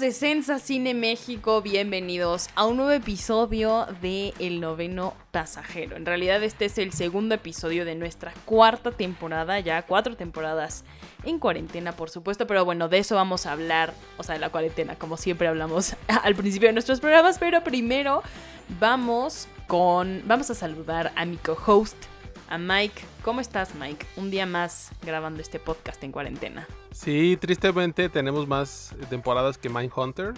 De Sensa Cine México, bienvenidos a un nuevo episodio de El Noveno Pasajero. En realidad este es el segundo episodio de nuestra cuarta temporada, ya cuatro temporadas en cuarentena por supuesto, pero bueno, de eso vamos a hablar, o sea, de la cuarentena, como siempre hablamos al principio de nuestros programas, pero primero vamos con, vamos a saludar a mi co-host, a Mike. ¿Cómo estás Mike? Un día más grabando este podcast en cuarentena. Sí, tristemente tenemos más temporadas que Mindhunter.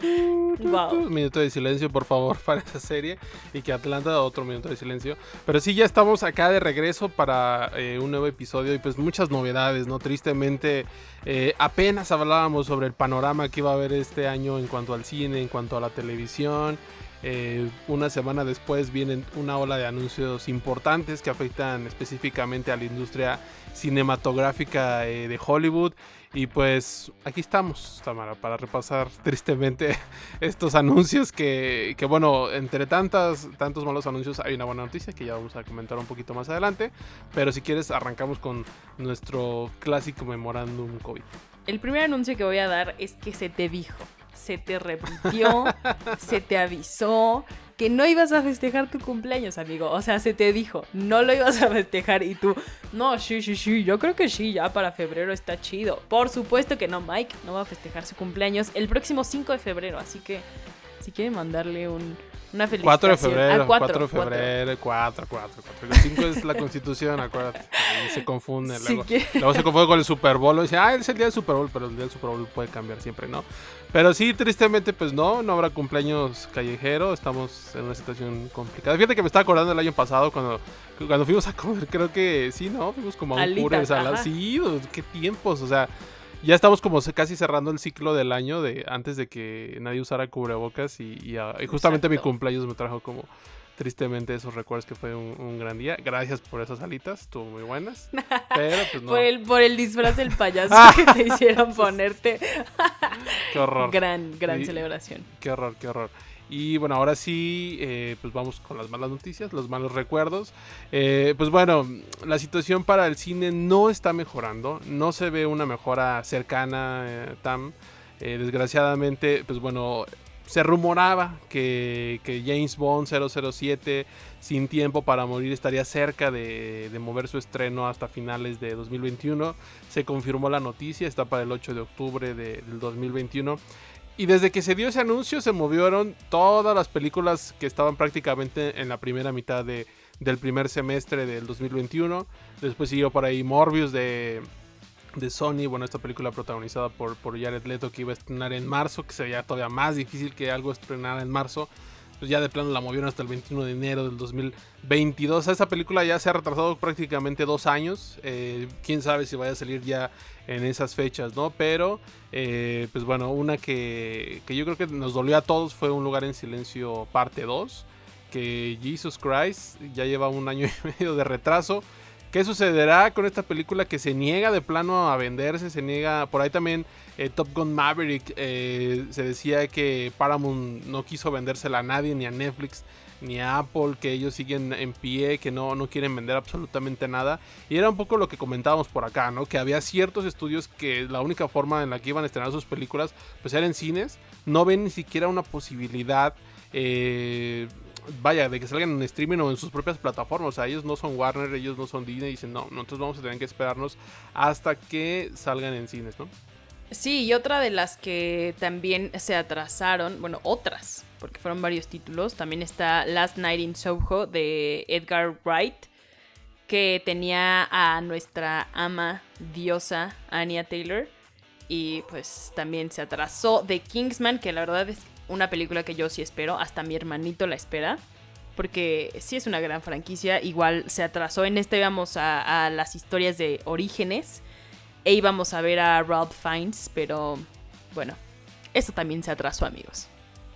wow. Un minuto de silencio, por favor, para esa serie. Y que Atlanta, otro minuto de silencio. Pero sí, ya estamos acá de regreso para eh, un nuevo episodio y pues muchas novedades, ¿no? Tristemente, eh, apenas hablábamos sobre el panorama que iba a haber este año en cuanto al cine, en cuanto a la televisión. Eh, una semana después vienen una ola de anuncios importantes que afectan específicamente a la industria cinematográfica eh, de Hollywood. Y pues aquí estamos, Tamara, para repasar tristemente estos anuncios que, bueno, entre tantas, tantos malos anuncios hay una buena noticia que ya vamos a comentar un poquito más adelante. Pero si quieres, arrancamos con nuestro clásico memorándum COVID. El primer anuncio que voy a dar es que se te dijo se te repitió, se te avisó que no ibas a festejar tu cumpleaños, amigo. O sea, se te dijo, no lo ibas a festejar y tú, no, sí, sí, sí, yo creo que sí, ya para febrero está chido. Por supuesto que no, Mike no va a festejar su cumpleaños el próximo 5 de febrero, así que si quieren mandarle un, una felicitación. 4 de febrero, 4, 4 de febrero, 4, 4, 4. El 5 es la constitución, acuérdate. Se confunde. Luego, luego se confunde con el Super Bowl. Y dice, ah, es el día del Super Bowl, pero el día del Super Bowl puede cambiar siempre, ¿no? Pero sí, tristemente, pues no, no habrá cumpleaños callejero. Estamos en una situación complicada. Fíjate que me estaba acordando el año pasado cuando, cuando fuimos a comer, creo que sí, ¿no? Fuimos como a un puro ensalada. Sí, qué tiempos, o sea ya estamos como casi cerrando el ciclo del año de antes de que nadie usara cubrebocas y, y, y justamente Exacto. mi cumpleaños me trajo como tristemente esos recuerdos que fue un, un, gran día. Gracias por esas alitas, estuvo muy buenas. Pero pues no. por, el, por el disfraz del payaso que te hicieron ponerte. qué horror. Gran, gran y, celebración. Qué horror, qué horror. Y bueno, ahora sí, eh, pues vamos con las malas noticias, los malos recuerdos. Eh, pues bueno, la situación para el cine no está mejorando, no se ve una mejora cercana, eh, Tam. desgraciadamente, pues bueno, se rumoraba que, que, James Bond 007 sin tiempo para morir estaría cerca de, de, mover su estreno hasta finales de 2021. Se confirmó la noticia, está para el 8 de octubre de, del 2021. Y desde que se dio ese anuncio se movieron todas las películas que estaban prácticamente en la primera mitad de, del primer semestre del 2021. Después siguió por ahí Morbius de, de Sony, bueno, esta película protagonizada por, por Jared Leto que iba a estrenar en marzo, que se veía todavía más difícil que algo estrenara en marzo. Pues ya de plano la movieron hasta el 21 de enero del 2022. Esa película ya se ha retrasado prácticamente dos años. Eh, Quién sabe si vaya a salir ya en esas fechas, ¿no? Pero, eh, pues bueno, una que, que, yo creo que nos dolió a todos fue Un lugar en silencio parte 2. Que Jesus Christ ya lleva un año y medio de retraso. ¿Qué sucederá con esta película que se niega de plano a venderse? Se niega. Por ahí también eh, Top Gun Maverick eh, se decía que Paramount no quiso vendérsela a nadie, ni a Netflix, ni a Apple, que ellos siguen en pie, que no, no quieren vender absolutamente nada. Y era un poco lo que comentábamos por acá, ¿no? Que había ciertos estudios que la única forma en la que iban a estrenar sus películas, pues era en cines. No ven ni siquiera una posibilidad. Eh, vaya, de que salgan en streaming o en sus propias plataformas. O sea, ellos no son Warner, ellos no son Disney. Dicen, no, nosotros vamos a tener que esperarnos hasta que salgan en cines, ¿no? Sí, y otra de las que también se atrasaron, bueno, otras, porque fueron varios títulos, también está Last Night in Soho de Edgar Wright, que tenía a nuestra ama diosa Anya Taylor. Y pues también se atrasó The Kingsman, que la verdad es una película que yo sí espero, hasta mi hermanito la espera, porque sí es una gran franquicia, igual se atrasó, en este íbamos a, las historias de orígenes, e íbamos a ver a Ralph Fiennes, pero bueno, eso también se atrasó amigos.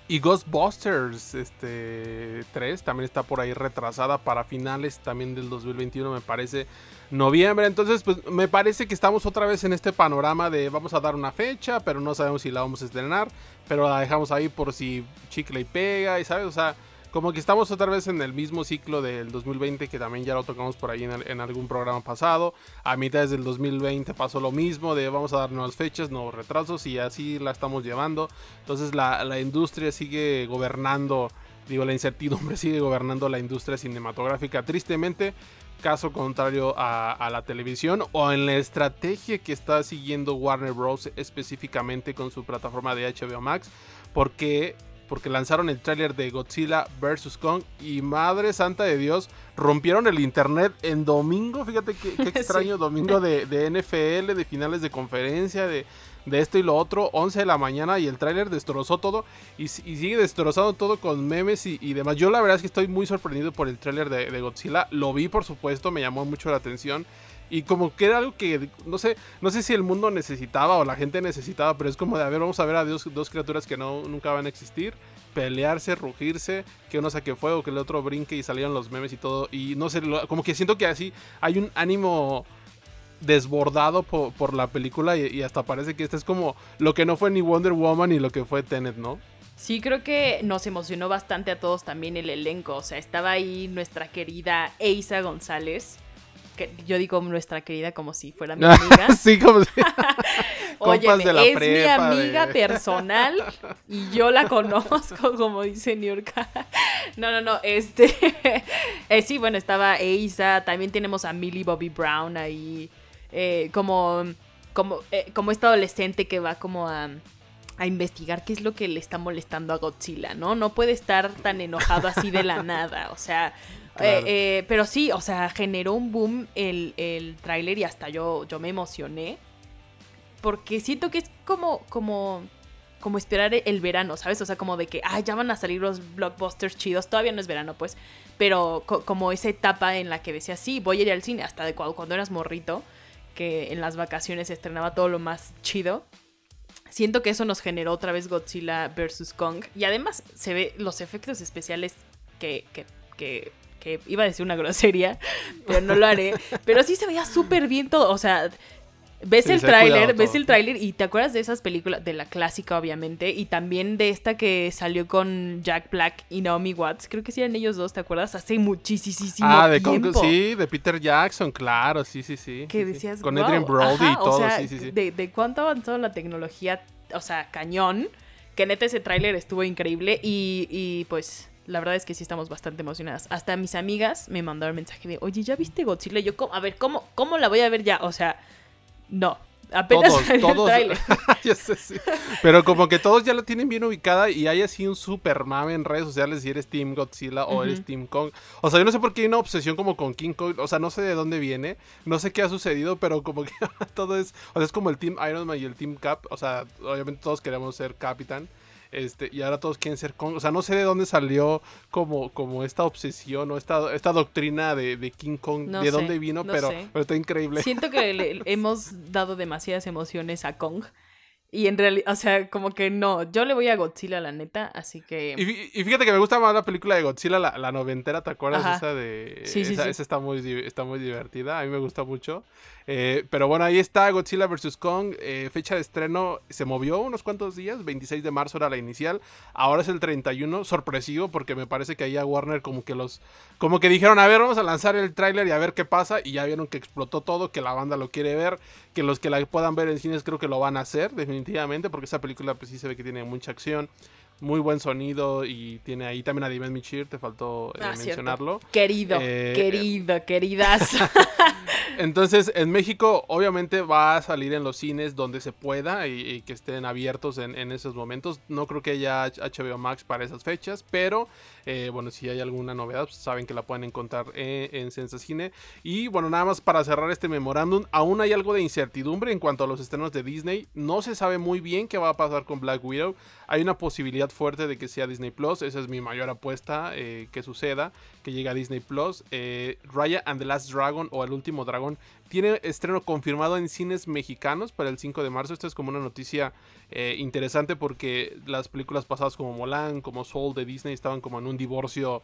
Y Ghostbusters este, 3 también está por ahí retrasada para finales también del 2021, me parece noviembre. Entonces, pues me parece que estamos otra vez en este panorama de vamos a dar una fecha, pero no sabemos si la vamos a estrenar, pero la dejamos ahí por si chicle y pega, y sabes, o sea, como que estamos otra vez en el mismo ciclo del 2020 que también ya lo tocamos por ahí en, algún programa pasado. A mitad del 2020 pasó lo mismo de vamos a dar nuevas fechas, nuevos retrasos y así la estamos llevando. Entonces la, la industria sigue gobernando, digo, la incertidumbre sigue gobernando la industria cinematográfica. Tristemente, caso contrario a, la televisión o en la estrategia que está siguiendo Warner Bros. específicamente con su plataforma de HBO Max, porque porque lanzaron el tráiler de Godzilla vs. Kong y madre santa de Dios, rompieron el internet en domingo, fíjate qué, extraño, domingo de, NFL, de finales de conferencia, de, de, esto y lo otro, 11 de la mañana y el tráiler destrozó todo y, sigue destrozando todo con memes y, demás. Yo la verdad es que estoy muy sorprendido por el tráiler de, de Godzilla, lo vi por supuesto, me llamó mucho la atención. Y como que era algo que, no sé, no sé si el mundo necesitaba o la gente necesitaba, pero es como de, a ver, vamos a ver a dos, dos criaturas que no, nunca van a existir, pelearse, rugirse, que uno saque fuego, que el otro brinque y salieron los memes y todo. Y no sé, como que siento que así hay un ánimo desbordado por, la película y, hasta parece que este es como lo que no fue ni Wonder Woman ni lo que fue Tenet, ¿no? Sí, creo que nos emocionó bastante a todos también el elenco. O sea, estaba ahí nuestra querida Eisa González yo digo nuestra querida como si fuera mi amiga. sí, como si. Oye, es mi amiga personal y yo la conozco, como dice York. no, no, no, este. Eh, sí, bueno, estaba Eisa, también tenemos a Millie Bobby Brown ahí, eh, como, como, eh, como esta adolescente que va como a a investigar qué es lo que le está molestando a Godzilla, ¿no? No puede estar tan enojado así de la nada, o sea, eh, eh, pero sí, o sea, generó un boom el, el tráiler y hasta yo, yo me emocioné. Porque siento que es como, como, como esperar el verano, ¿sabes? O sea, como de que, ah, ya van a salir los blockbusters chidos. Todavía no es verano, pues. Pero como esa etapa en la que decías, sí, voy a ir al cine. Hasta de cuando, cuando eras morrito, que en las vacaciones se estrenaba todo lo más chido. Siento que eso nos generó otra vez Godzilla vs. Kong. Y además se ve los efectos especiales que, que, que que iba a decir una grosería, pero no lo haré. Pero sí se veía súper bien todo. O sea, ves el tráiler, ves el tráiler y te acuerdas de esas películas, de la clásica obviamente, y también de esta que salió con Jack Black y Naomi Watts. Creo que sí eran ellos dos, ¿te acuerdas? Hace muchísimo ah, de tiempo. sí, de Peter Jackson, claro, sí, sí, sí. Que decías, Con Adrian Brody y todo, sí, sí, sí. De, de cuánto avanzó la tecnología, o sea, cañón, que neta ese tráiler estuvo increíble y, y pues la verdad es que sí estamos bastante emocionadas. Hasta mis amigas me mandaron mensaje de, oye, ¿ya viste Godzilla? yo, a ver, ¿cómo, ¿cómo la voy a ver ya? O sea, no. Apenas todos, todos. ya sé, sí. Pero como que todos ya la tienen bien ubicada y hay así un super mame en redes sociales si eres Team Godzilla o eres Team Kong. O sea, yo no sé por qué hay una obsesión como con King Kong. O sea, no sé de dónde viene, no sé qué ha sucedido, pero como que todo es. O sea, es como el Team Iron Man y el Team Cap. O sea, obviamente todos queremos ser Capitán. Este, y ahora todos quieren ser Kong. O sea, no sé de dónde salió como, como esta obsesión o esta, esta doctrina de, King Kong, de dónde vino, pero, pero, está increíble. Siento que le hemos dado demasiadas emociones a Kong. Y en realidad, o sea, como que no, yo le voy a Godzilla, la neta, así que... Y, fíjate que me gusta más la película de Godzilla, la, la noventera, ¿te acuerdas? Esa de... Sí, sí, esa, esa, está, muy, está muy divertida, a mí me gusta mucho. Eh, pero bueno, ahí está Godzilla vs. Kong. Eh, fecha de estreno se movió unos cuantos días. 26 de marzo era la inicial. Ahora es el 31. Sorpresivo porque me parece que ahí a Warner como que los... Como que dijeron, a ver, vamos a lanzar el tráiler y a ver qué pasa. Y ya vieron que explotó todo, que la banda lo quiere ver. Que los que la puedan ver en cines creo que lo van a hacer definitivamente. Porque esa película pues sí se ve que tiene mucha acción muy buen sonido y tiene ahí también a Dimen Michir, te faltó eh, ah, mencionarlo. Querido, eh, querido, queridas. Entonces, en México obviamente va a salir en los cines donde se pueda y, que estén abiertos en, esos momentos. No creo que haya HBO Max para esas fechas, pero eh, bueno, si hay alguna novedad, pues saben que la pueden encontrar en, en Sensa Cine. Y bueno, nada más para cerrar este memorándum, aún hay algo de incertidumbre en cuanto a los estrenos de Disney. No se sabe muy bien qué va a pasar con Black Widow. Hay una posibilidad fuerte de que sea Disney Plus. Esa es mi mayor apuesta eh, que suceda, que llegue a Disney Plus. Eh, Raya and the Last Dragon o El Último Dragón tiene estreno confirmado en cines mexicanos para el 5 de marzo. Esto es como una noticia eh, interesante porque las películas pasadas como Molan, como Soul de Disney estaban como en un divorcio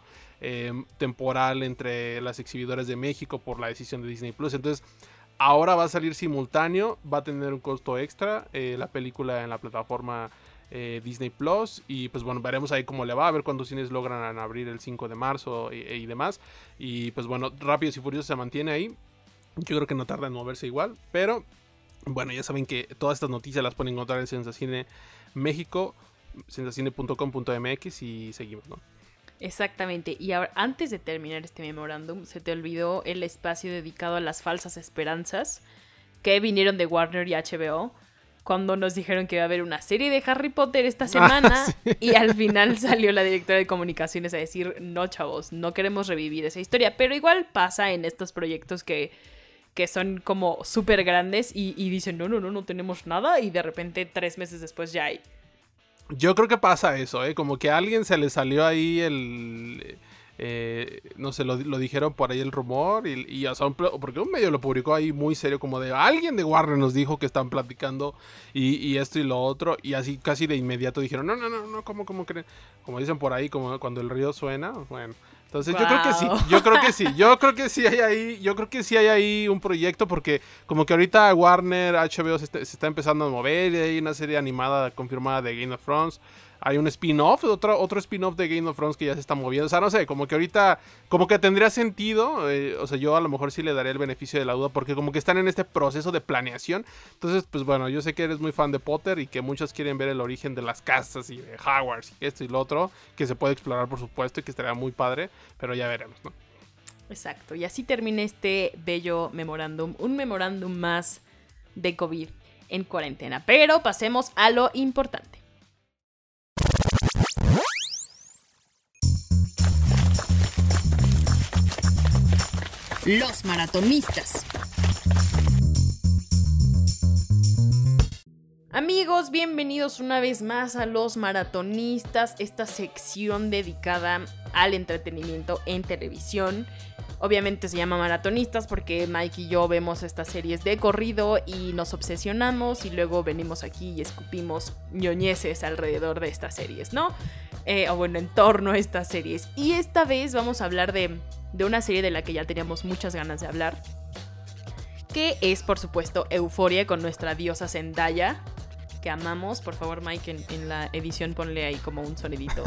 temporal entre las exhibidoras de México por la decisión de Disney Plus. Entonces ahora va a salir simultáneo, va a tener un costo extra la película en la plataforma eh, Disney Plus. Y pues bueno, veremos ahí cómo le va, a ver cuántos cines logran abrir el 5 de marzo y, demás. Y pues bueno, Rápidos y Furiosos se mantiene ahí. Yo creo que no tarda en moverse igual, pero bueno, ya saben que todas estas noticias las pueden encontrar en Sensacine México, sensacine.com.mx y seguimos, ¿no? Exactamente. Y ahora, antes de terminar este memorándum, se te olvidó el espacio dedicado a las falsas esperanzas que vinieron de Warner y HBO cuando nos dijeron que iba a haber una serie de Harry Potter esta ah, semana y al final salió la directora de comunicaciones a decir, no chavos, no queremos revivir esa historia, pero igual pasa en estos proyectos que, que son como súper grandes y, y, dicen, no, no, no, no tenemos nada y de repente tres meses después ya hay. Yo creo que pasa eso, ¿eh? Como que a alguien se le salió ahí el eh, no sé, lo, dijeron por ahí el rumor y, y porque un medio lo publicó ahí muy serio como de alguien de Warner nos dijo que están platicando y, esto y lo otro y así casi de inmediato dijeron no, no, no, no, ¿cómo, cómo creen? Como dicen por ahí, como cuando el río suena, bueno. Entonces yo creo que sí, yo creo que sí, yo creo que sí hay ahí, yo creo que sí hay ahí un proyecto porque como que ahorita Warner, HBO se está, se está empezando a mover y hay una serie animada confirmada de Game of Thrones hay un spin-off, otro, otro spin-off de Game of Thrones que ya se está moviendo. O sea, no sé, como que ahorita, como que tendría sentido. Eh, o sea, yo a lo mejor sí le daría el beneficio de la duda porque como que están en este proceso de planeación. Entonces, pues bueno, yo sé que eres muy fan de Potter y que muchos quieren ver el origen de las casas y de Hogwarts y esto y lo otro, que se puede explorar por supuesto y que estaría muy padre, pero ya veremos, ¿no? Exacto, y así termina este bello memorándum, un memorándum más de COVID en cuarentena. Pero pasemos a lo importante. Los maratonistas. Amigos, bienvenidos una vez más a Los Maratonistas, esta sección dedicada al entretenimiento en televisión. Obviamente se llama Maratonistas porque Mike y yo vemos estas series de corrido y nos obsesionamos y luego venimos aquí y escupimos ñoñeces alrededor de estas series, ¿no? Eh, o bueno, en torno a estas series. Y esta vez vamos a hablar de de una serie de la que ya teníamos muchas ganas de hablar, que es por supuesto Euforia con nuestra diosa Zendaya, que amamos. Por favor, Mike, en, la edición ponle ahí como un sonidito.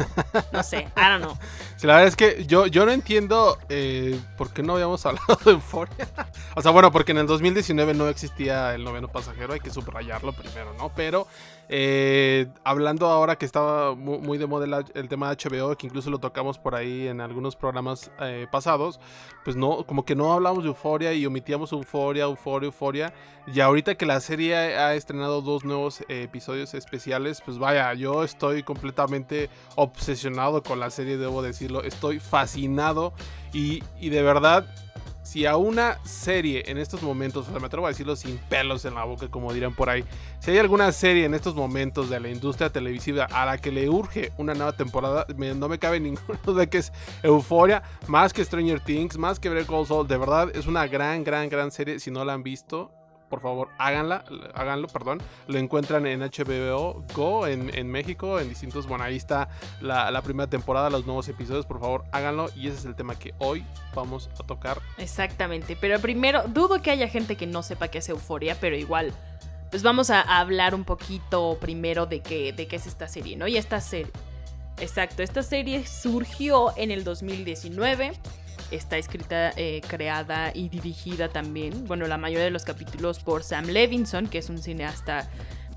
No sé, I don't know. la verdad es que yo, yo no entiendo eh, por qué no habíamos hablado de Euforia. O sea, bueno, porque en el 2019 no existía el noveno pasajero, hay que subrayarlo primero, ¿no? Pero eh, hablando ahora que estaba muy, de moda el, tema de HBO, que incluso lo tocamos por ahí en algunos programas eh, pasados, pues no, como que no hablamos de Euforia y omitíamos Euforia, Euforia, Euforia. Y ahorita que la serie ha estrenado dos nuevos eh, episodios especiales, pues vaya, yo estoy completamente obsesionado con la serie, debo decirlo. Estoy fascinado y, y de verdad si a una serie en estos momentos, o sea, me atrevo a decirlo sin pelos en la boca, como dirán por ahí, si hay alguna serie en estos momentos de la industria televisiva a la que le urge una nueva temporada, no me cabe ninguna duda que es Euforia, más que Stranger Things, más que Break All Soul, de verdad es una gran, gran, gran serie, si no la han visto, por favor, háganla, háganlo, perdón. Lo encuentran en HBO Go en, México, en distintos, bueno, ahí está la, primera temporada, los nuevos episodios, por favor, háganlo. Y ese es el tema que hoy vamos a tocar. Exactamente, pero primero, dudo que haya gente que no sepa qué es euforia, pero igual, pues vamos a, hablar un poquito primero de qué, de qué es esta serie, ¿no? Y esta serie... Exacto, esta serie surgió en el 2019 está escrita, eh, creada y dirigida también, bueno, la mayoría de los capítulos por Sam Levinson, que es un cineasta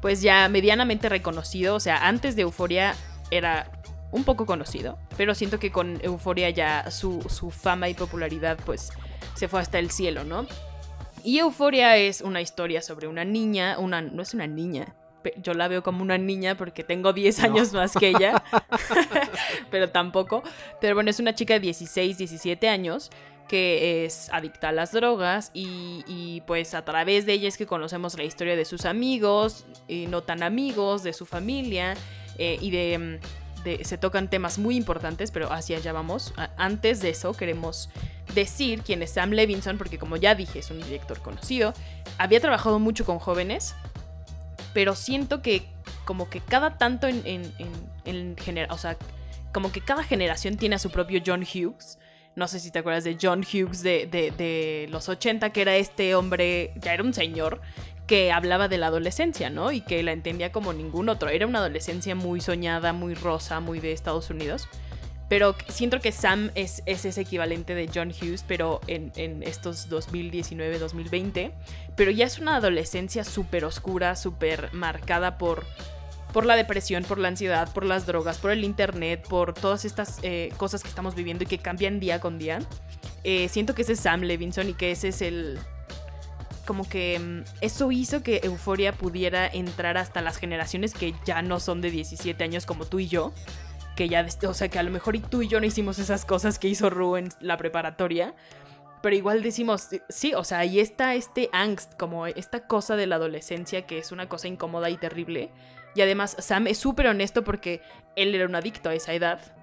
pues ya medianamente reconocido, o sea, antes de Euforia era un poco conocido, pero siento que con Euforia ya su, su fama y popularidad pues se fue hasta el cielo, ¿no? Y Euforia es una historia sobre una niña, una, no es una niña, yo la veo como una niña porque tengo 10 años más que ella, pero tampoco. Pero bueno, es una chica de 16, 17 años que es adicta a las drogas y, pues a través de ella es que conocemos la historia de sus amigos, y no tan amigos, de su familia eh, y de, se tocan temas muy importantes, pero hacia allá vamos. Antes de eso queremos decir quién es Sam Levinson, porque como ya dije, es un director conocido. Había trabajado mucho con jóvenes, pero siento que como que cada tanto en, en, en, o sea, como que cada generación tiene a su propio John Hughes. No sé si te acuerdas de John Hughes de, de, de los 80, que era este hombre, ya era un señor, que hablaba de la adolescencia, ¿no? Y que la entendía como ningún otro. Era una adolescencia muy soñada, muy rosa, muy de Estados Unidos. Pero siento que Sam es, ese equivalente de John Hughes, pero en, estos 2019-2020. Pero ya es una adolescencia súper oscura, súper marcada por, por la depresión, por la ansiedad, por las drogas, por el internet, por todas estas eh, cosas que estamos viviendo y que cambian día con día. Eh, siento que ese es Sam Levinson y que ese es el, como que mm, eso hizo que Euforia pudiera entrar hasta las generaciones que ya no son de 17 años como tú y yo. Que ya, o sea, que a lo mejor y tú y yo no hicimos esas cosas que hizo Ru en la preparatoria. Pero igual decimos, sí, o sea, ahí está este angst, como esta cosa de la adolescencia que es una cosa incómoda y terrible. Y además Sam es súper honesto porque él era un adicto a esa edad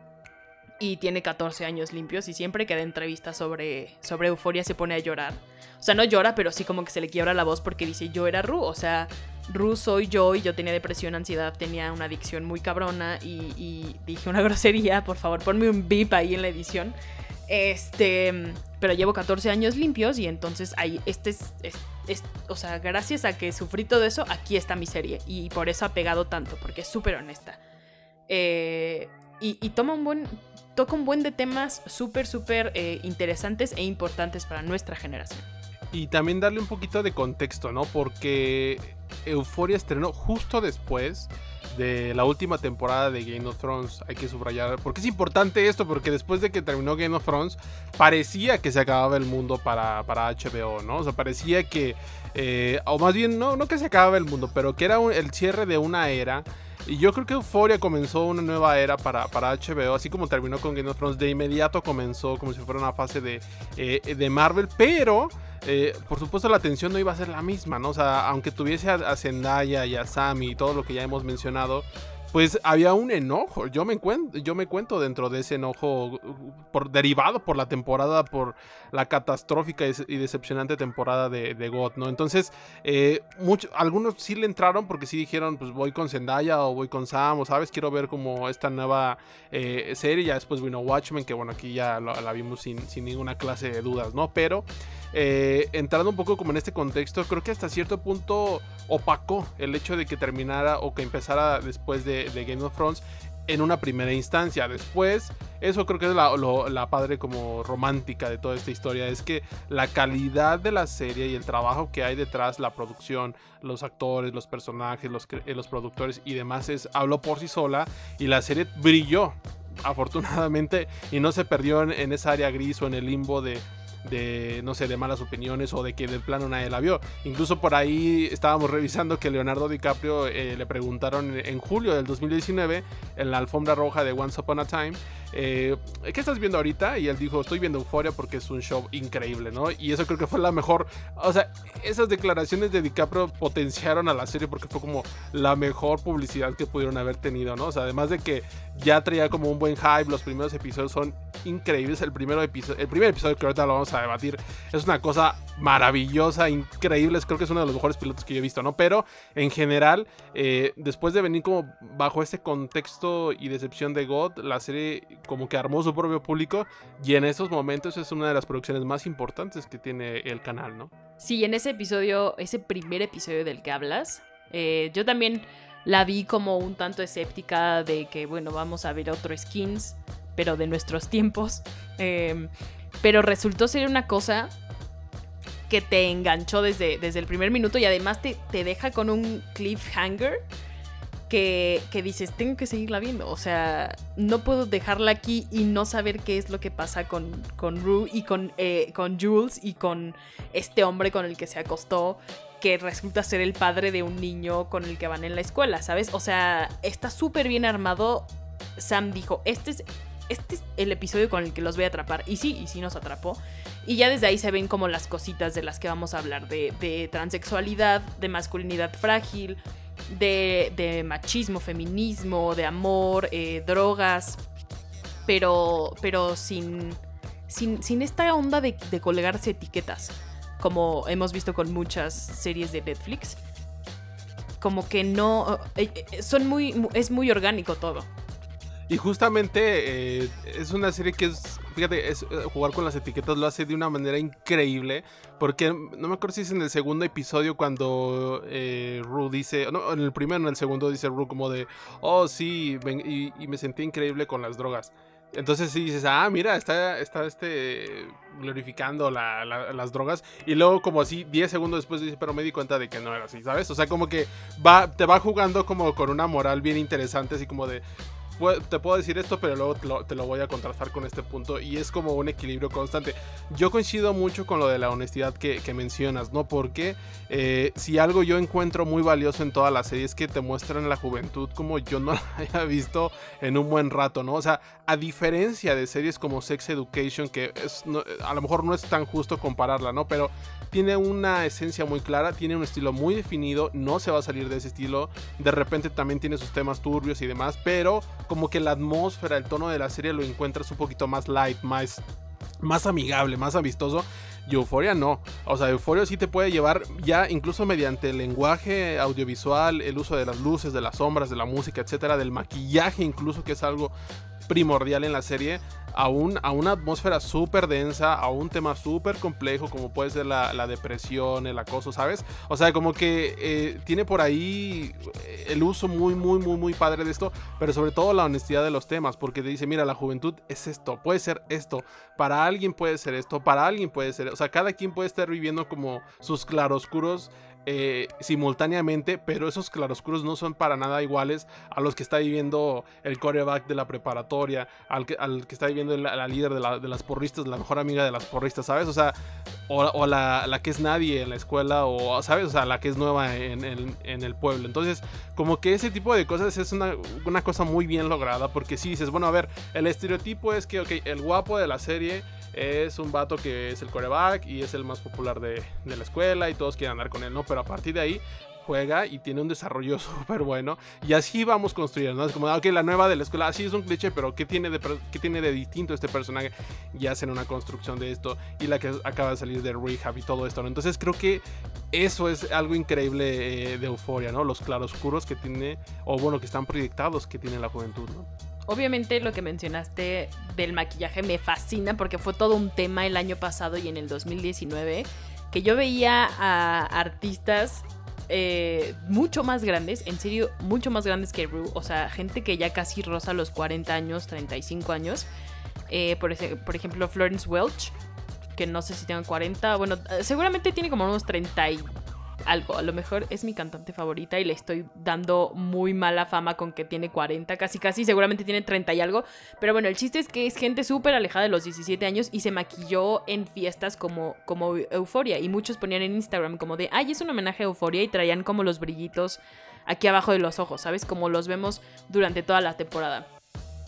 y tiene 14 años limpios y siempre que da entrevistas sobre, sobre euforia se pone a llorar. O sea, no llora, pero sí como que se le quiebra la voz porque dice yo era Ru, o sea, Ru soy yo y yo tenía depresión, ansiedad, tenía una adicción muy cabrona y, dije una grosería, por favor ponme un beep ahí en la edición. Este, pero llevo 14 años limpios y entonces ahí, este es, es, o sea, gracias a que sufrí todo eso, aquí está mi serie y por eso ha pegado tanto, porque es súper honesta. Eh, y, y, toma un buen, toca un buen de temas súper, súper eh, interesantes e importantes para nuestra generación. Y también darle un poquito de contexto, ¿no? Porque Euphoria estrenó justo después de la última temporada de Game of Thrones. Hay que subrayar. Porque es importante esto, porque después de que terminó Game of Thrones, parecía que se acababa el mundo para, para HBO, ¿no? O sea, parecía que. Eh, o más bien, no, no que se acababa el mundo, pero que era el cierre de una era y yo creo que Euphoria comenzó una nueva era para, para HBO, así como terminó con Game of Thrones. De inmediato comenzó como si fuera una fase de, eh, de Marvel, pero eh, por supuesto la atención no iba a ser la misma, ¿no? O sea, aunque tuviese a, Zendaya y a Sammy y todo lo que ya hemos mencionado, pues había un enojo. Yo me, encuentro, yo me cuento dentro de ese enojo por, derivado por la temporada, por la catastrófica y decepcionante temporada de, de God, ¿no? Entonces, eh, algunos sí le entraron porque sí dijeron, pues voy con Zendaya o voy con Sam, o sabes, quiero ver como esta nueva eh, serie. Ya después vino Watchmen, que bueno, aquí ya la vimos sin, ninguna clase de dudas, ¿no? Pero eh, entrando un poco como en este contexto, creo que hasta cierto punto opacó el hecho de que terminara o que empezara después de, Game of Thrones en una primera instancia. Después, eso creo que es la, padre como romántica de toda esta historia, es que la calidad de la serie y el trabajo que hay detrás, la producción, los actores, los personajes, los, eh, los productores y demás, es, habló por sí sola y la serie brilló afortunadamente y no se perdió en esa área gris o en el limbo de de, no sé, de malas opiniones o de que de plano nadie la vio. Incluso por ahí estábamos revisando que Leonardo DiCaprio eh, le preguntaron en julio del 2019 en la alfombra roja de Once Upon a Time eh, ¿qué estás viendo ahorita? Y él dijo, estoy viendo Euforia porque es un show increíble, ¿no? Y eso creo que fue la mejor, o sea, esas declaraciones de DiCaprio potenciaron a la serie porque fue como la mejor publicidad que pudieron haber tenido, ¿no? O sea, además de que ya traía como un buen hype, los primeros episodios son increíbles, el, primero episodio, el primer episodio que ahorita lo vamos a debatir es una cosa maravillosa, increíble, creo que es uno de los mejores pilotos que yo he visto, ¿no? Pero en general, eh, después de venir como bajo este contexto y decepción de God, la serie como que armó su propio público y en esos momentos es una de las producciones más importantes que tiene el canal, ¿no? Sí, en ese episodio, ese primer episodio del que hablas, eh, yo también la vi como un tanto escéptica de que, bueno, vamos a ver otro skins, pero de nuestros tiempos. Em, pero resultó ser una cosa que te enganchó desde, desde el primer minuto y además te, te deja con un cliffhanger que, dices, tengo que seguirla viendo. O sea, no puedo dejarla aquí y no saber qué es lo que pasa con, con Rue y con, eh, con Jules y con este hombre con el que se acostó que resulta ser el padre de un niño con el que van en la escuela, ¿sabes? O sea, está súper bien armado. Sam dijo, este es, este es el episodio con el que los voy a atrapar. Y sí, y sí nos atrapó. Y ya desde ahí se ven como las cositas de las que vamos a hablar, de, de transexualidad, de masculinidad frágil, de, machismo, feminismo, de amor, eh, drogas, pero, pero sin, sin, esta onda de, de colgarse etiquetas, como hemos visto con muchas series de Netflix. Como que no, eh, eh, son muy, es muy orgánico todo. Y justamente es una serie que es fíjate, es, eh, jugar con las etiquetas lo hace de una manera increíble. Porque no me acuerdo si es en el segundo episodio cuando eh, dice, no, en el primero, en el segundo dice Ru como de, oh sí, y, me sentí increíble con las drogas. Entonces sí dices, ah, mira, está, está este glorificando las drogas. Y luego como así, 10 segundos después dice, pero me di cuenta de que no era así, ¿sabes? O sea, como que va, te va jugando como con una moral bien interesante, así como de, te puedo decir esto, pero luego te lo, voy a contrastar con este punto. Y es como un equilibrio constante. Yo coincido mucho con lo de la honestidad que, mencionas, ¿no? Porque eh, si algo yo encuentro muy valioso en toda la serie es que te muestran la juventud como yo no la haya visto en un buen rato, ¿no? O sea, a diferencia de series como Sex Education, que es, a lo mejor no es tan justo compararla, ¿no? Pero tiene una esencia muy clara, tiene un estilo muy definido, no se va a salir de ese estilo. De repente también tiene sus temas turbios y demás, pero como que la atmósfera, el tono de la serie lo encuentras un poquito más light, más, más amigable, más amistoso. Y Euforia no. O sea, Euforia sí te puede llevar ya incluso mediante el lenguaje audiovisual, el uso de las luces, de las sombras, de la música, etcétera, del maquillaje incluso, que es algo primordial en la serie a, a una atmósfera súper densa, a un tema súper complejo como puede ser la, depresión, el acoso, ¿sabes? O sea, como que eh, tiene por ahí el uso muy, muy, muy, muy padre de esto, pero sobre todo la honestidad de los temas, porque te dice, mira, la juventud es esto, puede ser esto, para alguien puede ser esto, para alguien puede ser, o sea, cada quien puede estar viviendo como sus claroscuros eh, simultáneamente, pero esos claroscuros no son para nada iguales a los que está viviendo el coreback de la preparatoria, al que, está viviendo la, líder de, las porristas, la mejor amiga de las porristas, ¿sabes? O sea, o, la, que es nadie en la escuela, o, ¿sabes? O sea, la que es nueva en, el pueblo. Entonces, como que ese tipo de cosas es una, una cosa muy bien lograda, porque si dices, bueno, a ver, el estereotipo es que, ok, el guapo de la serie es un vato que es el coreback y es el más popular de, la escuela y todos quieren andar con él, ¿no? Pero a partir de ahí juega y tiene un desarrollo súper bueno. Y así vamos construyendo, ¿no? Es como, ok, la nueva de la escuela, así es un cliché, pero ¿qué tiene, de, ¿qué tiene de distinto este personaje? Y hacen una construcción de esto. Y la que acaba de salir de rehab y todo esto, ¿no? Entonces creo que eso es algo increíble eh, de euforia, ¿no? Los claroscuros que tiene, o bueno, que están proyectados que tiene la juventud, ¿no? Obviamente lo que mencionaste del maquillaje me fascina porque fue todo un tema el año pasado y en el 2019 que yo veía a artistas eh, mucho más grandes, en serio, mucho más grandes que Rue, o sea, gente que ya casi roza los 40 años, 35 años. Eh, por, por, ejemplo, Florence Welch, que no sé si tenga 40, bueno, seguramente tiene como unos 30 algo. A lo mejor es mi cantante favorita y le estoy dando muy mala fama con que tiene 40, casi casi, seguramente tiene 30 y algo. Pero bueno, el chiste es que es gente súper alejada de los 17 años y se maquilló en fiestas como, como Euforia. Y muchos ponían en Instagram como de, ay, es un homenaje a Euforia y traían como los brillitos aquí abajo de los ojos, ¿sabes? Como los vemos durante toda la temporada.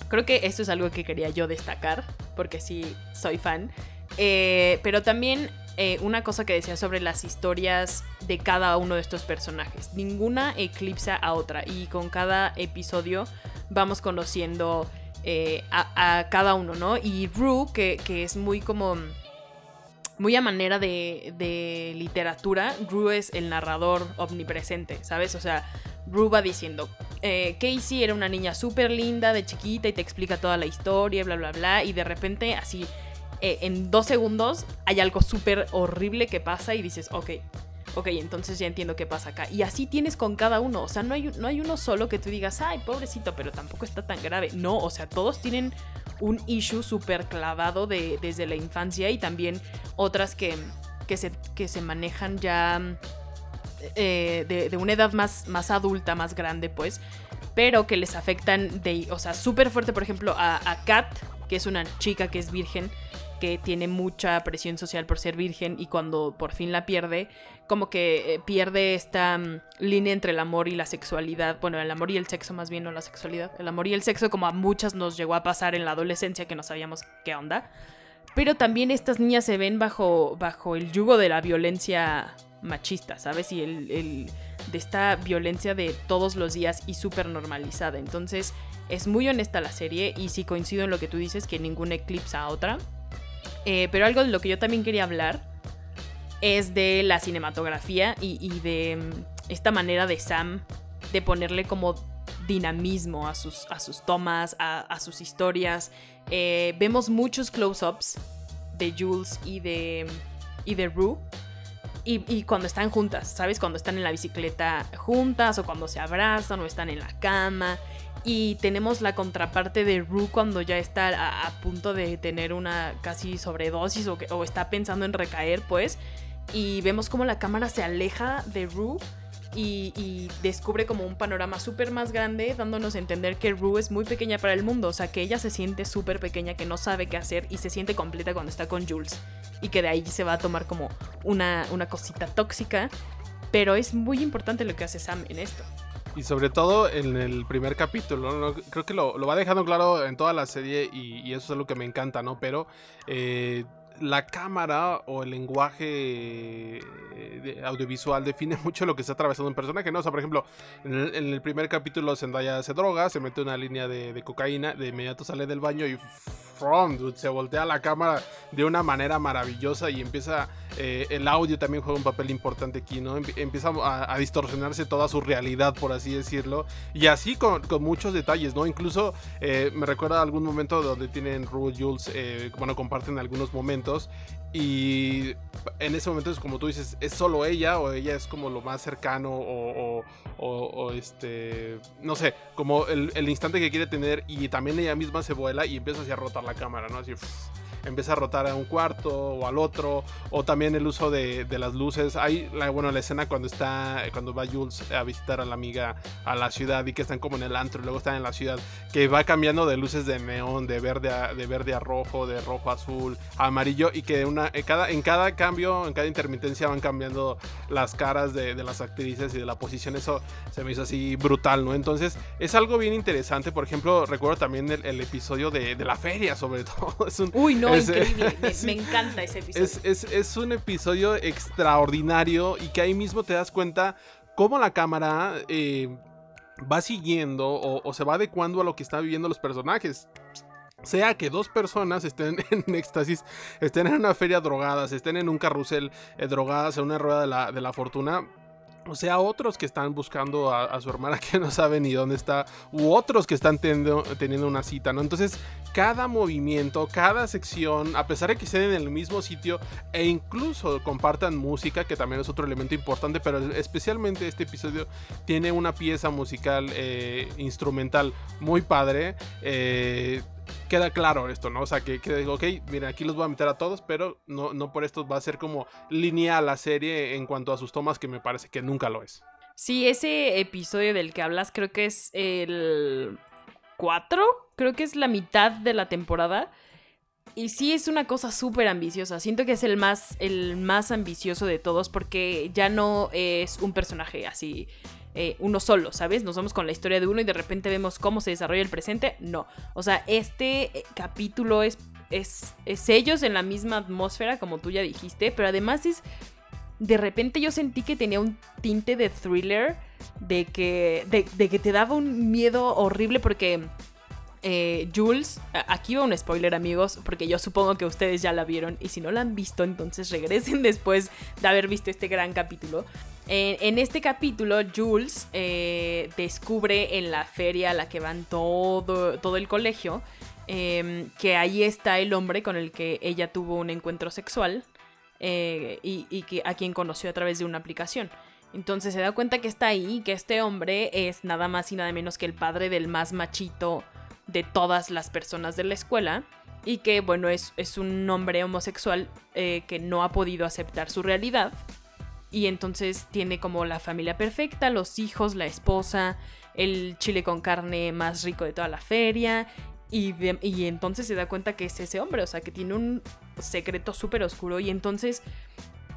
Creo que esto es algo que quería yo destacar, porque sí, soy fan. Eh, pero también eh, una cosa que decía sobre las historias de cada uno de estos personajes. Ninguna eclipsa a otra y con cada episodio vamos conociendo eh, a, cada uno, ¿no? Y Rue, que, es muy como... Muy a manera de, de literatura, Rue es el narrador omnipresente, ¿sabes? O sea, Rue va diciendo, eh, Casey era una niña súper linda de chiquita y te explica toda la historia, bla, bla, bla, y de repente así eh, en dos segundos hay algo súper horrible que pasa y dices, ok, ok, entonces ya entiendo qué pasa acá. Y así tienes con cada uno. O sea, no hay, no hay uno solo que tú digas, ay, pobrecito, pero tampoco está tan grave. No, o sea, todos tienen un issue súper clavado de, desde la infancia y también otras que, que, se, que se manejan ya eh, de, una edad más, más adulta, más grande, pues. Pero que les afectan de, o sea, súper fuerte, por ejemplo, a Kat, que es una chica que es virgen tiene mucha presión social por ser virgen y cuando por fin la pierde, como que eh, pierde esta mm, línea entre el amor y la sexualidad, bueno, el amor y el sexo más bien, no la sexualidad, el amor y el sexo como a muchas nos llegó a pasar en la adolescencia que no sabíamos qué onda. Pero también estas niñas se ven bajo, bajo el yugo de la violencia machista, ¿sabes? Y el, de esta violencia de todos los días y súper normalizada. Entonces es muy honesta la serie y sí coincido en lo que tú dices, que ninguna eclipsa a otra. Eh, pero algo de lo que yo también quería hablar es de la cinematografía y, de mm, esta manera de Sam de ponerle como dinamismo a sus, a sus tomas, a, sus historias. Eh, vemos muchos close-ups de Jules y de, y de Rue. Y, cuando están juntas, ¿sabes? Cuando están en la bicicleta juntas o cuando se abrazan o están en la cama. Y tenemos la contraparte de Rue cuando ya está a, punto de tener una casi sobredosis o, está pensando en recaer, pues. Y vemos como la cámara se aleja de Rue y, descubre como un panorama súper más grande, dándonos a entender que Rue es muy pequeña para el mundo, o sea, que ella se siente súper pequeña, que no sabe qué hacer y se siente completa cuando está con Jules. Y que de ahí se va a tomar como una, una cosita tóxica. Pero es muy importante lo que hace Sam en esto. Y sobre todo en el primer capítulo, creo que lo, va dejando claro en toda la serie y, eso es algo que me encanta, ¿no? Pero eh, la cámara o el lenguaje eh, audiovisual define mucho lo que está atravesando un personaje, ¿no? O sea, por ejemplo, en el, primer capítulo Zendaya se droga, se mete una línea de, cocaína, de inmediato sale del baño y se voltea la cámara de una manera maravillosa y empieza, eh, el audio también juega un papel importante aquí, ¿no? Empieza a, distorsionarse toda su realidad, por así decirlo, y así con, muchos detalles, ¿no? Incluso eh, me recuerda algún momento donde tienen Rue Jules, bueno, comparten algunos momentos y en ese momento es como tú dices, es solo ella o ella es como lo más cercano o, este, no sé, como el, instante que quiere tener y también ella misma se vuela y empieza a rotar la cámara, ¿no? Así empieza a rotar a un cuarto o al otro, o también el uso de, las luces. Hay, la, bueno, la escena cuando está, cuando va Jules a visitar a la amiga a la ciudad y que están como en el antro y luego están en la ciudad, que va cambiando de luces de neón, de verde a, de verde a rojo, de rojo a azul, a amarillo y que una, en, cada, en cada cambio, en cada intermitencia van cambiando las caras de, las actrices y de la posición. Eso se me hizo así brutal, ¿no? Entonces es algo bien interesante. Por ejemplo, recuerdo también el, episodio de, de, la feria, sobre todo. Es un, Uy, no, increíble. Me, encanta ese episodio. Es, un episodio extraordinario y que ahí mismo te das cuenta cómo la cámara eh, va siguiendo o, se va adecuando a lo que están viviendo los personajes sea que dos personas estén en éxtasis, estén en una feria drogadas, estén en un carrusel eh, drogadas, en una rueda de la, de la fortuna, o sea, otros que están buscando a, su hermana que no sabe ni dónde está, u otros que están teniendo, una cita, ¿no? Entonces, cada movimiento, cada sección, a pesar de que estén en el mismo sitio e incluso compartan música, que también es otro elemento importante, pero especialmente este episodio tiene una pieza musical eh, instrumental muy padre. Eh, queda claro esto, ¿no? O sea, que, digo, ok, miren, aquí los voy a meter a todos, pero no, no por esto va a ser como lineal la serie en cuanto a sus tomas, que me parece que nunca lo es. Sí, ese episodio del que hablas creo que es el 4, creo que es la mitad de la temporada. Y sí es una cosa súper ambiciosa. Siento que es el más, el más ambicioso de todos porque ya no es un personaje así eh, uno solo, ¿sabes? Nos vamos con la historia de uno y de repente vemos cómo se desarrolla el presente. No. O sea, este eh, capítulo es, es, es ellos en la misma atmósfera, como tú ya dijiste, pero además es... De repente yo sentí que tenía un tinte de thriller, de que, de, que te daba un miedo horrible porque eh, Jules, aquí va un spoiler amigos, porque yo supongo que ustedes ya la vieron y si no la han visto, entonces regresen después de haber visto este gran capítulo. En, este capítulo, Jules eh, descubre en la feria a la que van todo, todo el colegio em, que ahí está el hombre con el que ella tuvo un encuentro sexual eh, y, que, a quien conoció a través de una aplicación. Entonces se da cuenta que está ahí, que este hombre es nada más y nada menos que el padre del más machito de todas las personas de la escuela y que, bueno, es, es un hombre homosexual eh, que no ha podido aceptar su realidad y entonces tiene como la familia perfecta, los hijos, la esposa, el chile con carne más rico de toda la feria y, y entonces se da cuenta que es ese hombre, o sea, que tiene un secreto súper oscuro y entonces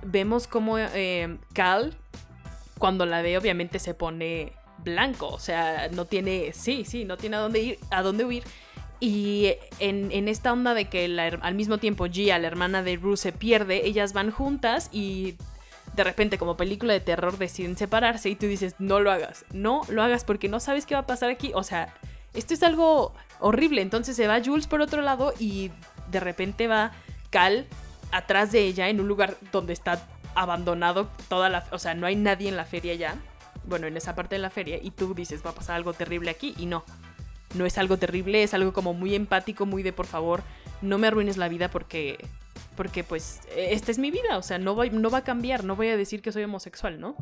vemos como eh, Cal, cuando la ve, obviamente se pone blanco, o sea, no tiene, sí, sí, no tiene a dónde ir, a dónde huir. Y en, esta onda de que al mismo tiempo Gia, la hermana de Rue, se pierde, ellas van juntas y de repente como película de terror deciden separarse y tú dices, no lo hagas, no lo hagas porque no sabes qué va a pasar aquí. O sea, esto es algo horrible. Entonces se va Jules por otro lado y de repente va Cal atrás de ella en un lugar donde está abandonado toda la... O sea, no hay nadie en la feria ya. Bueno, en esa parte de la feria. Y tú dices, va a pasar algo terrible aquí. Y no. No es algo terrible, es algo como muy empático, muy de por favor, no me arruines la vida porque porque pues esta es mi vida, o sea, no va, no va a cambiar, no voy a decir que soy homosexual, ¿no?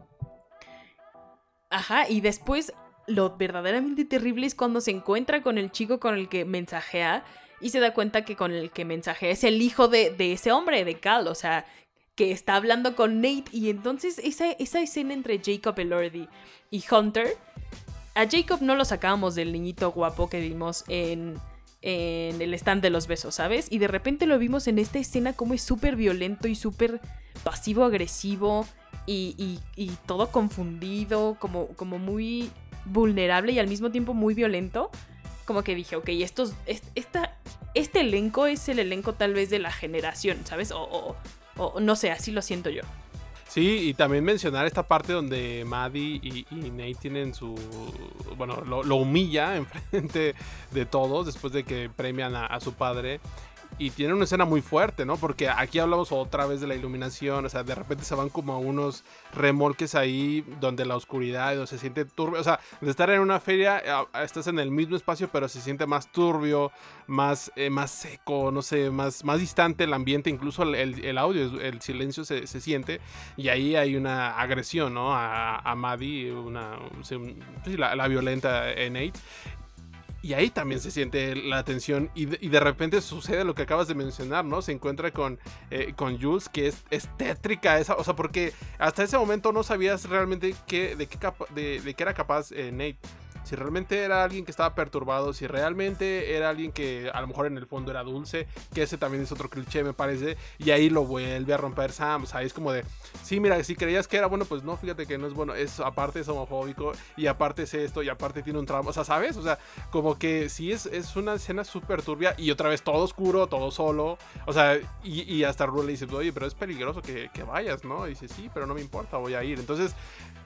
Ajá, y después lo verdaderamente terrible es cuando se encuentra con el chico con el que mensajea y se da cuenta que con el que mensajea es el hijo de, ese hombre, de Cal, o sea, que está hablando con Nate y entonces esa, esa escena entre Jacob Elordi y Hunter, a Jacob no lo sacábamos del niñito guapo que vimos en en el stand de los besos, ¿sabes? Y de repente lo vimos en esta escena como es súper violento y súper pasivo-agresivo y, todo confundido, como, como muy vulnerable y al mismo tiempo muy violento. Como que dije, ok, estos, esta, este elenco es el elenco tal vez de la generación, ¿sabes? o no sé, así lo siento yo. Sí, y también mencionar esta parte donde Maddie y, Nate tienen su. Bueno, lo, humilla enfrente de todos después de que premian a su padre. Y tiene una escena muy fuerte, ¿no? Porque aquí hablamos otra vez de la iluminación, o sea, de repente se van como a unos remolques ahí donde la oscuridad donde se siente turbio, o sea, de estar en una feria estás en el mismo espacio, pero se siente más turbio, más, eh, más seco, no sé, más, más distante el ambiente, incluso el, audio, el silencio se, siente, y ahí hay una agresión, ¿no? A, a Maddie, una, la, la violenta Nate, y ahí también se siente la tensión y de, repente sucede lo que acabas de mencionar, ¿no? Se encuentra con, eh, con Jules, que es, es, tétrica esa, o sea, porque hasta ese momento no sabías realmente qué, de, qué de, de qué era capaz eh, Nate si realmente era alguien que estaba perturbado, si realmente era alguien que a lo mejor en el fondo era dulce, que ese también es otro cliché me parece, y ahí lo vuelve a romper Sam, o sea, es como de, sí, mira, si creías que era bueno, pues no, fíjate que no es bueno, es aparte es homofóbico, y aparte es esto, y aparte tiene un trauma, o sea, ¿sabes? O sea, como que sí es, es una escena súper turbia, y otra vez todo oscuro, todo solo, o sea, y, hasta Rue le dice, oye, pero es peligroso que, que vayas, ¿no? Y dice, sí, pero no me importa, voy a ir, entonces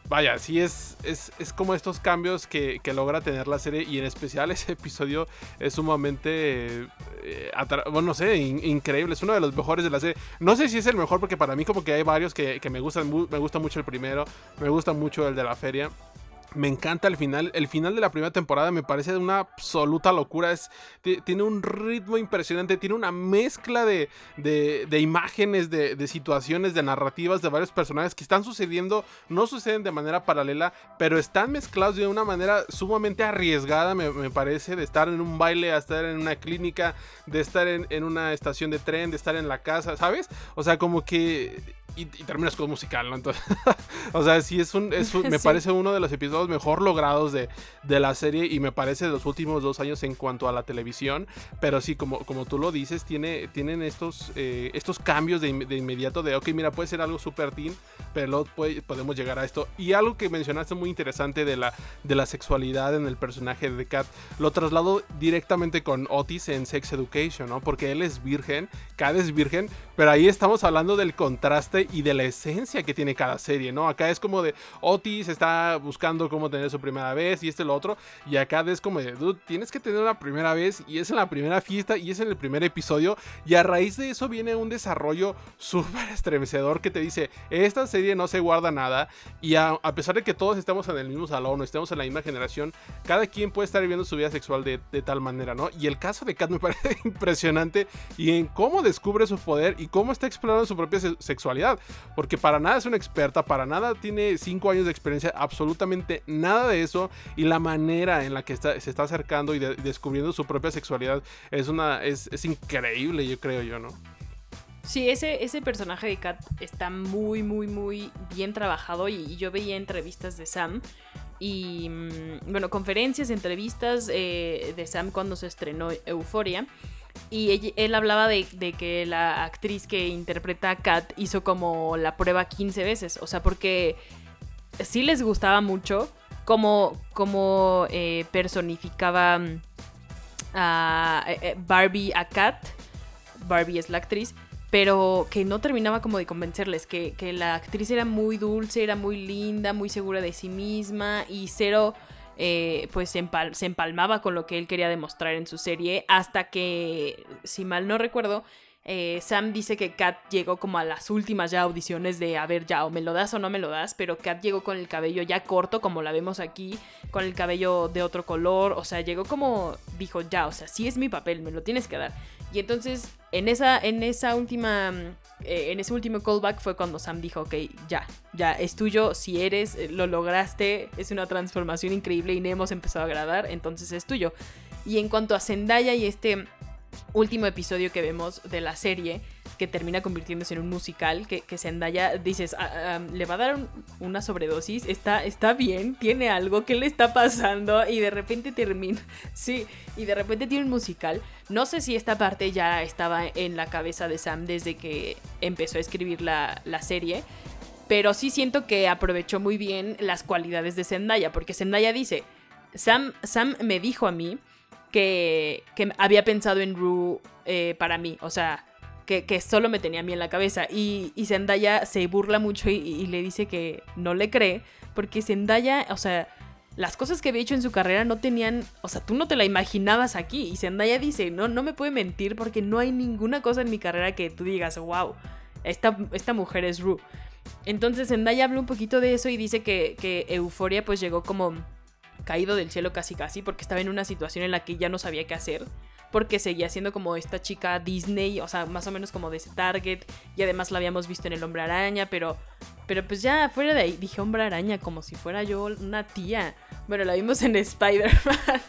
vaya, sí es, es, como estos cambios que, logra tener la serie y en especial ese episodio es sumamente, eh, bueno, no sé, increíble, es uno de los mejores de la serie. No sé si es el mejor porque para mí como que hay varios que, que me gustan, me gusta mucho el primero, me gusta mucho el de la feria. Me encanta el final. El final de la primera temporada me parece una absoluta locura. Es, tiene un ritmo impresionante. Tiene una mezcla de, de, imágenes, de, situaciones, de narrativas de varios personajes que están sucediendo. No suceden de manera paralela, pero están mezclados de una manera sumamente arriesgada, me, parece. De estar en un baile, a estar en una clínica, de estar en, en una estación de tren, de estar en la casa, ¿sabes? O sea, como que y, terminas con musical, ¿no? Entonces, o sea, sí es un, me parece uno de los episodios mejor logrados de, de, la serie y me parece de los últimos dos años en cuanto a la televisión, pero sí, como, como tú lo dices, tiene, tienen estos, eh, estos cambios de, de, inmediato de, ok, mira, puede ser algo super teen, pero luego podemos llegar a esto. Y algo que mencionaste muy interesante de la, de la sexualidad en el personaje de Kat, lo traslado directamente con Otis en Sex Education, ¿no? Porque él es virgen, Kat es virgen, pero ahí estamos hablando del contraste y de la esencia que tiene cada serie, ¿no? Acá es como de Otis está buscando cómo tener su primera vez y este lo otro, y acá es como de, dude, tienes que tener una primera vez y es en la primera fiesta y es en el primer episodio, y a raíz de eso viene un desarrollo súper estremecedor que te dice, esta serie no se guarda nada, y a, pesar de que todos estamos en el mismo salón o estemos en la misma generación, cada quien puede estar viviendo su vida sexual de tal manera, ¿no? Y el caso de Kat me parece impresionante y en cómo descubre su poder y cómo está explorando su propia sexualidad porque para nada es una experta, para nada tiene 5 años de experiencia, absolutamente nada de eso, y la manera en la que se está acercando y descubriendo su propia sexualidad es, una, es, increíble, yo creo yo, ¿no? Sí, ese, ese personaje de Kat está muy, muy, muy bien trabajado y, yo veía entrevistas de Sam y, mm, bueno, conferencias, entrevistas eh, de Sam cuando se estrenó Euforia. Y él, hablaba de, que la actriz que interpreta a Kat hizo como la prueba 15 veces. O sea, porque sí les gustaba mucho cómo, cómo eh, personificaba mm, a eh, eh, Barbie a Kat. Barbie es la actriz. pero que no terminaba como de convencerles, que, que la actriz era muy dulce, era muy linda, muy segura de sí misma y cero eh, pues se, se, empalmaba con lo que él quería demostrar en su serie, hasta que, si mal no recuerdo, eh, Sam dice que Kat llegó como a las últimas ya audiciones de a ver ya o me lo das o no me lo das, pero Kat llegó con el cabello ya corto como la vemos aquí, con el cabello de otro color, o sea, llegó como dijo ya, o sea, sí es mi papel, me lo tienes que dar. Y entonces en esa, en esa última, eh, en ese último callback fue cuando Sam dijo, ok, ya, ya, es tuyo, si eres, eh, lo lograste, es una transformación increíble y hemos empezado a agradar, entonces es tuyo. Y en cuanto a Zendaya y este último episodio que vemos de la serie, que termina convirtiéndose en un musical, que, Zendaya dices, ah, ah, le va a dar una sobredosis, está, está bien, tiene algo, ¿qué le está pasando? Y de repente termina, sí, y de repente tiene un musical. No sé si esta parte ya estaba en la cabeza de Sam desde que empezó a escribir la, la serie, pero sí siento que aprovechó muy bien las cualidades de Zendaya, porque Zendaya dice, Sam, Sam me dijo a mí que, había pensado en Rue eh, para mí, o sea, que, solo me tenía a mí en la cabeza. Y, y Zendaya se burla mucho y, le dice que no le cree, porque Zendaya, o sea, las cosas que había hecho en su carrera no tenían, o sea, tú no te la imaginabas aquí. Y Zendaya dice, no, no me puede mentir porque no hay ninguna cosa en mi carrera que tú digas, wow, esta, esta mujer es Rue. Entonces Zendaya habla un poquito de eso y dice que, que Euforia pues llegó como caído del cielo casi casi porque estaba en una situación en la que ya no sabía qué hacer porque seguía siendo como esta chica Disney, o sea, más o menos como de ese target, y además la habíamos visto en el Hombre Araña, pero, pero pues ya fuera de ahí, dije Hombre Araña como si fuera yo una tía. Bueno, la vimos en Spider-Man,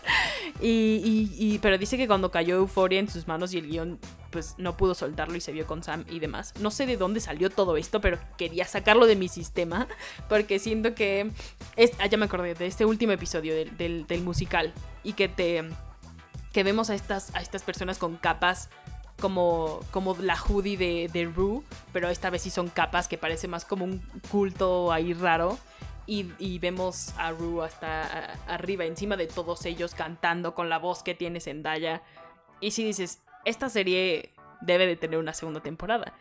y, y, pero dice que cuando cayó Euforia en sus manos y el guion, pues no pudo soltarlo y se vio con Sam y demás. No sé de dónde salió todo esto, pero quería sacarlo de mi sistema, porque siento que... Ah, ya me acordé de este último episodio del musical, y que te que vemos a estas, a estas personas con capas como, como la hoodie de, de Rue, pero esta vez sí son capas que parece más como un culto ahí raro. Y, vemos a Rue hasta arriba, encima de todos ellos, cantando con la voz que tiene Zendaya. Y si dices, esta serie debe de tener una segunda temporada.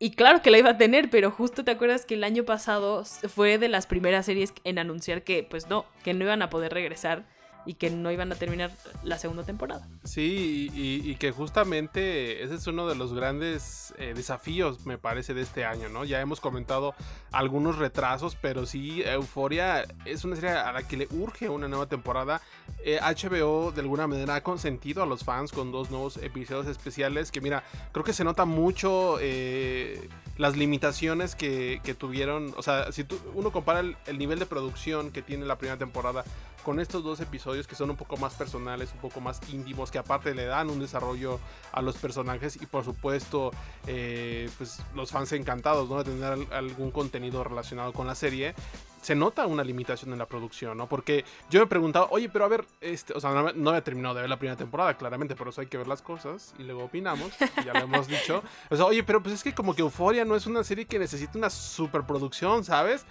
Y claro que la iba a tener, pero justo te acuerdas que el año pasado fue de las primeras series en anunciar que, pues no, que no iban a poder regresar y que no iban a terminar la segunda temporada. Sí, y, que justamente ese es uno de los grandes eh, desafíos, me parece, de este año, ¿no? Ya hemos comentado algunos retrasos, pero sí, Euforia es una serie a la que le urge una nueva temporada. HBO eh, de alguna manera ha consentido a los fans con dos nuevos episodios especiales que, mira, creo que se nota mucho eh, las limitaciones que, tuvieron. O sea, si uno compara el nivel de producción que tiene la primera temporada con estos dos episodios que son un poco más personales, un poco más íntimos, que aparte le dan un desarrollo a los personajes y por supuesto eh, pues los fans encantados ¿no? de tener algún contenido relacionado con la serie se nota una limitación en la producción, ¿no? Porque yo me he preguntado, oye, pero a ver, este, o sea, no, no había terminado de ver la primera temporada, claramente, por eso hay que ver las cosas y luego opinamos, ya lo hemos dicho. O sea, oye, pero pues es que como que Euforia no es una serie que necesita una superproducción, ¿sabes?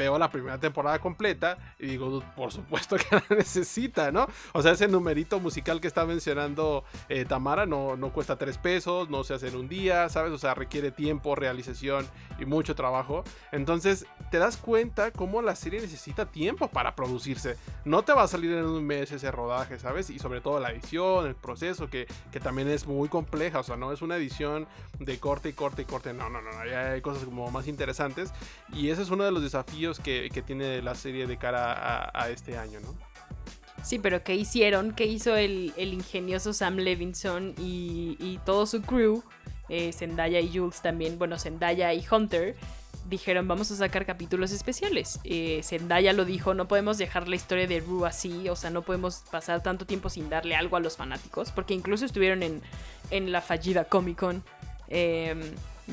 Veo la primera temporada completa y digo, por supuesto que la necesita, ¿no? O sea, ese numerito musical que está mencionando eh, Tamara no, no cuesta tres pesos, no se hace en un día, ¿sabes? O sea, requiere tiempo, realización y mucho trabajo. Entonces, te das cuenta cómo la serie necesita tiempo para producirse. No te va a salir en un mes ese rodaje, ¿sabes? Y sobre todo la edición, el proceso, que, que también es muy compleja. O sea, no es una edición de corte y corte y corte. No, no, no, no. Hay cosas como más interesantes. Y ese es uno de los desafíos que, tiene la serie de cara a, este año, ¿no? Sí, pero ¿qué hicieron? ¿Qué hizo el, ingenioso Sam Levinson y, todo su crew? Eh, Zendaya y Jules también, bueno, Zendaya y Hunter, dijeron vamos a sacar capítulos especiales. Eh, Zendaya lo dijo, no podemos dejar la historia de Rue así, o sea, no podemos pasar tanto tiempo sin darle algo a los fanáticos, porque incluso estuvieron en, la fallida Comic Con. Em,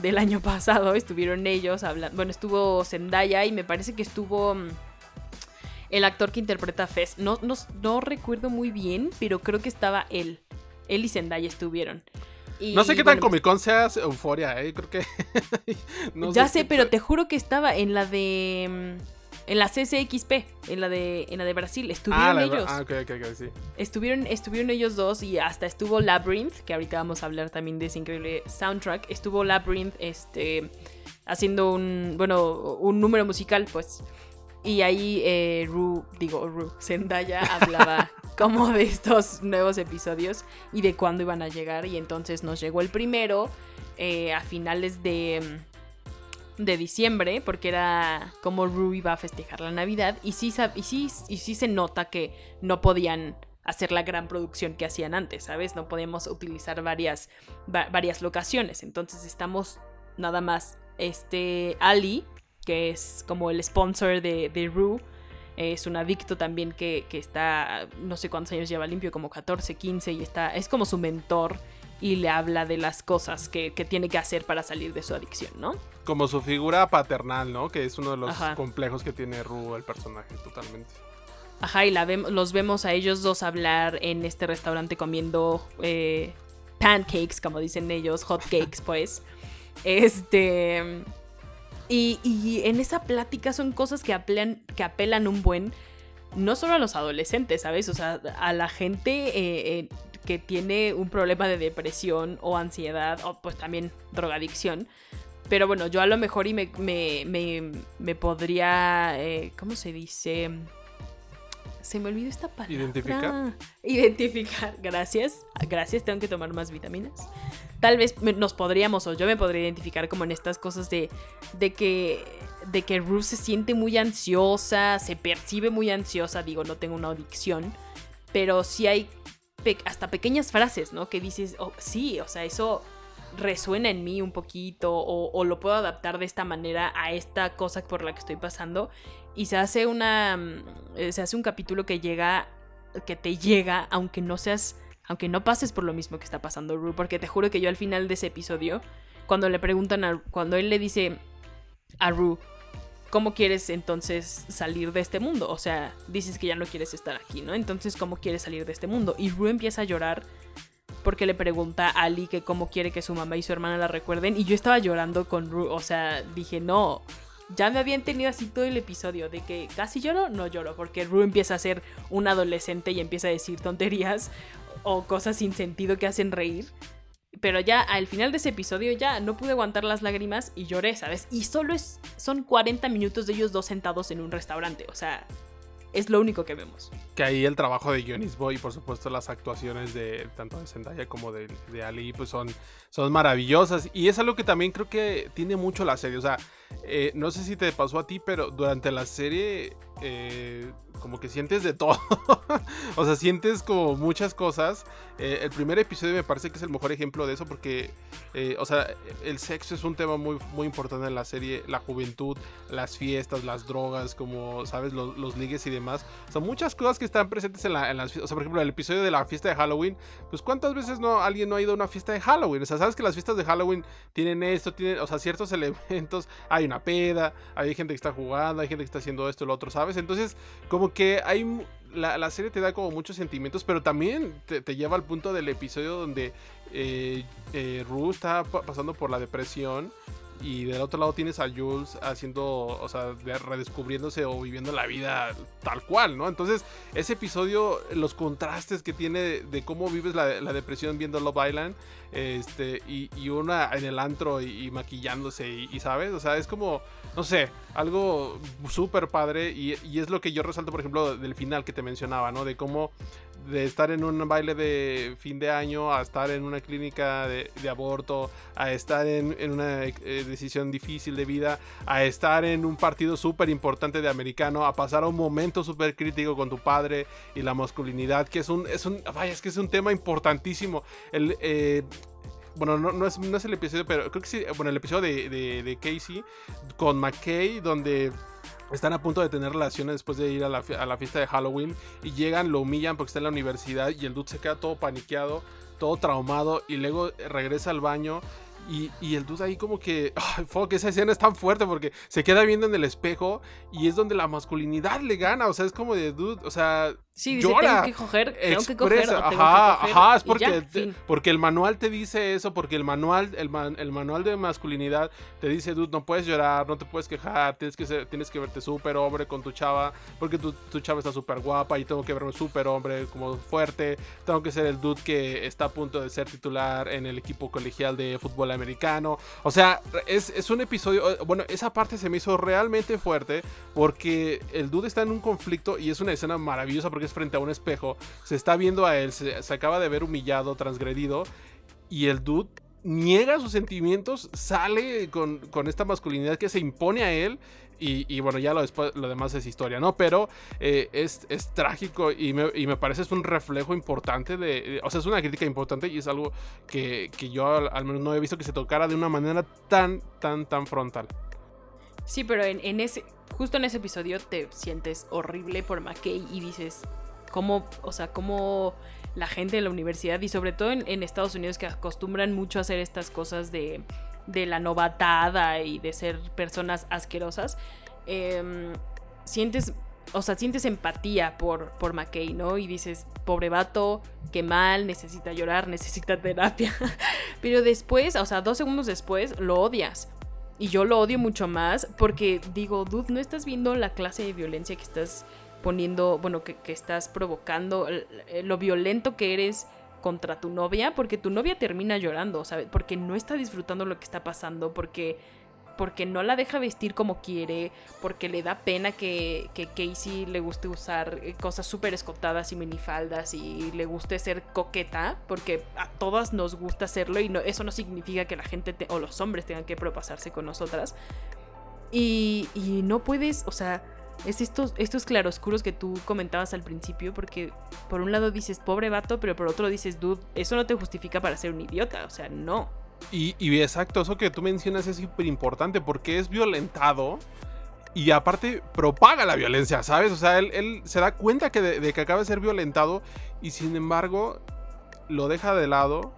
del año pasado. Estuvieron ellos hablando. Bueno, estuvo Zendaya y me parece que estuvo mm, el actor que interpreta a Fez. No, no, recuerdo muy bien, pero creo que estaba él. Él y Zendaya estuvieron. no sé qué tan Comic Con sea Euforia, ¿eh? Creo que. ya sé, pero te juro que estaba en la de. En la CCXP, en la de, en la de Brasil, estuvieron Ah, ellos. ah, ok, ok, ok, sí. Estuvieron, estuvieron ellos dos y hasta estuvo Labyrinth, que ahorita vamos a hablar también de ese increíble soundtrack. Estuvo Labyrinth este, haciendo un, bueno, un número musical, pues. Y ahí eh, Ru, digo, Ru, Zendaya hablaba como de estos nuevos episodios y de cuándo iban a llegar. Y entonces nos llegó el primero eh, a finales de, de diciembre, porque era como Ru iba a festejar la Navidad. Y sí, y, sí, y sí se nota que no podían hacer la gran producción que hacían antes, ¿sabes? No podíamos utilizar varias, va- varias locaciones. Entonces estamos nada más este Ali, que es como el sponsor de, de Rue. Es un adicto también que, que está, no sé cuántos años lleva limpio, como 14, 15, y está, es como su mentor y le habla de las cosas que, que tiene que hacer para salir de su adicción, ¿no? Como su figura paternal, ¿no? Que es uno de los Ajá. complejos que tiene Ru, el personaje, totalmente. Ajá, y la vem- los vemos a ellos dos hablar en este restaurante comiendo eh, pancakes, como dicen ellos, hot cakes, pues. Este. Y, y en esa plática son cosas que apelan, que apelan un buen. No solo a los adolescentes, ¿sabes? O sea, a la gente eh, eh, que tiene un problema de depresión o ansiedad, o pues también drogadicción. Pero bueno, yo a lo mejor y me, me, me, me podría. eh, ¿Cómo se dice? Se me olvidó esta palabra. ¿Identificar? Identificar, gracias. Gracias, tengo que tomar más vitaminas. Tal vez nos podríamos, o yo me podría identificar como en estas cosas de, de que. De que Ruth se siente muy ansiosa, se percibe muy ansiosa. Digo, no tengo una adicción. Pero sí hay pe- hasta pequeñas frases, ¿no? Que dices, oh, sí, o sea, eso resuena en mí un poquito o, lo puedo adaptar de esta manera a esta cosa por la que estoy pasando y se hace una mm, eh, se hace un capítulo que llega que te llega aunque no seas aunque no pases por lo mismo que está pasando Rue porque te juro que yo al final de ese episodio cuando le preguntan a cuando él le dice a Rue ¿Cómo quieres entonces salir de este mundo? O sea, dices que ya no quieres estar aquí, ¿no? Entonces, ¿cómo quieres salir de este mundo? Y Rue empieza a llorar porque le pregunta a Ali que cómo quiere que su mamá y su hermana la recuerden. Y yo estaba llorando con Rue. O sea, dije, no. Ya me habían tenido así todo el episodio de que casi lloro, no lloro, porque Rue empieza a ser un adolescente y empieza a decir tonterías o cosas sin sentido que hacen reír. Pero ya al final de ese episodio ya no pude aguantar las lágrimas y lloré, ¿sabes? Y solo es, son 40 minutos de ellos dos sentados en un restaurante, o sea, es lo único que vemos. Que ahí el trabajo de Jonis Boy y por supuesto las actuaciones de tanto de Zendaya como de, de Ali pues son, son maravillosas y es algo que también creo que tiene mucho la serie, o sea, eh, no sé si te pasó a ti, pero durante la serie eh, como que sientes de todo, o sea, sientes como muchas cosas. Eh, el primer episodio me parece que es el mejor ejemplo de eso porque, eh, o sea, el sexo es un tema muy, muy importante en la serie, la juventud, las fiestas, las drogas, como, sabes, los, los ligues y demás. Son muchas cosas que están presentes en, la, en. O sea, por ejemplo, el episodio de la fiesta de Halloween, pues cuántas veces no alguien no ha ido a una fiesta de Halloween. O sea, sabes que las fiestas de Halloween tienen esto, tienen, o sea, ciertos elementos. Hay una peda, hay gente que está jugando, hay gente que está haciendo esto lo otro, ¿sabes? Entonces, como que hay... La, serie te da como muchos sentimientos, pero también te, lleva al punto del episodio donde eh, eh, Rue está pa- pasando por la depresión y del otro lado tienes a Jules haciendo, o sea, de- redescubriéndose o viviendo la vida tal cual, ¿no? Entonces, ese episodio, los contrastes que tiene de, cómo vives la, depresión viendo Love Island, este, y, una en el antro y, y maquillándose, y, y, ¿sabes? O sea, es como, no sé, algo súper padre, y, y es lo que yo resalto, por ejemplo, del final que te mencionaba, ¿no? De cómo de estar en un baile de fin de año a estar en una clínica de, aborto, a estar en, en una eh, decisión difícil de vida, a estar en un partido súper importante de americano, a pasar a un momento súper crítico con tu padre y la masculinidad, que es un, es un, vaya, es que es un tema importantísimo. El, eh, bueno, no, no, es, no es el episodio, pero creo que sí, bueno, el episodio de, de, Casey con McKay, donde están a punto de tener relaciones después de ir a la, a la, fiesta de Halloween y llegan, lo humillan porque está en la universidad y el dude se queda todo paniqueado, todo traumado y luego regresa al baño y, y, el dude ahí como que, ay, fuck, esa escena es tan fuerte porque se queda viendo en el espejo y es donde la masculinidad le gana, o sea, es como de dude, o sea, Sí, dice, tengo que coger, tengo que coger, ajá, ajá, es porque, porque el manual te dice eso, porque el manual, el, el, manual de masculinidad te dice, dude, no puedes llorar, no te puedes quejar, tienes que ser, tienes que verte súper hombre con tu chava, porque tu, tu chava está súper guapa y tengo que verme súper hombre, como fuerte, tengo que ser el dude que está a punto de ser titular en el equipo colegial de fútbol americano. O sea, es, es un episodio, bueno, esa parte se me hizo realmente fuerte, porque el dude está en un conflicto y es una escena maravillosa porque frente a un espejo, se está viendo a él, se, acaba de ver humillado, transgredido, y el dude niega sus sentimientos, sale con, esta masculinidad que se impone a él. Y, bueno, ya lo, después, lo demás es historia, ¿no? Pero eh, es, es, trágico y me, y me, parece es un reflejo importante de, O sea, es una crítica importante y es algo que, yo al, menos no he visto que se tocara de una manera tan, tan, tan frontal. Sí, pero en, en ese, justo en ese episodio te sientes horrible por McKay y dices, cómo, o sea, cómo la gente de la universidad y sobre todo en, Estados Unidos que acostumbran mucho a hacer estas cosas de, de la novatada y de ser personas asquerosas, em, sientes, o sea, sientes empatía por, por McKay, ¿no? Y dices, pobre vato, qué mal, necesita llorar, necesita terapia. Pero después, o sea, dos segundos después, lo odias. Y yo lo odio mucho más porque digo, dude, no estás viendo la clase de violencia que estás poniendo, bueno, que, estás provocando, lo violento que eres contra tu novia, porque tu novia termina llorando, ¿sabes? Porque no está disfrutando lo que está pasando, porque porque no la deja vestir como quiere, porque le da pena que, que Casey le guste usar eh, cosas súper escotadas y minifaldas y le guste ser coqueta, porque a todas nos gusta hacerlo y no, eso no significa que la gente o los hombres tengan que propasarse con nosotras. Y, y no puedes, o sea, es estos, estos claroscuros que tú comentabas al principio, porque por un lado dices pobre vato, pero por otro dices, dude, eso no te justifica para ser un idiota, o sea, no. Y, exacto, eso que tú mencionas es súper importante porque es violentado y aparte propaga la violencia, ¿sabes? O sea, él, se da cuenta que de, que acaba de ser violentado y sin embargo lo deja de lado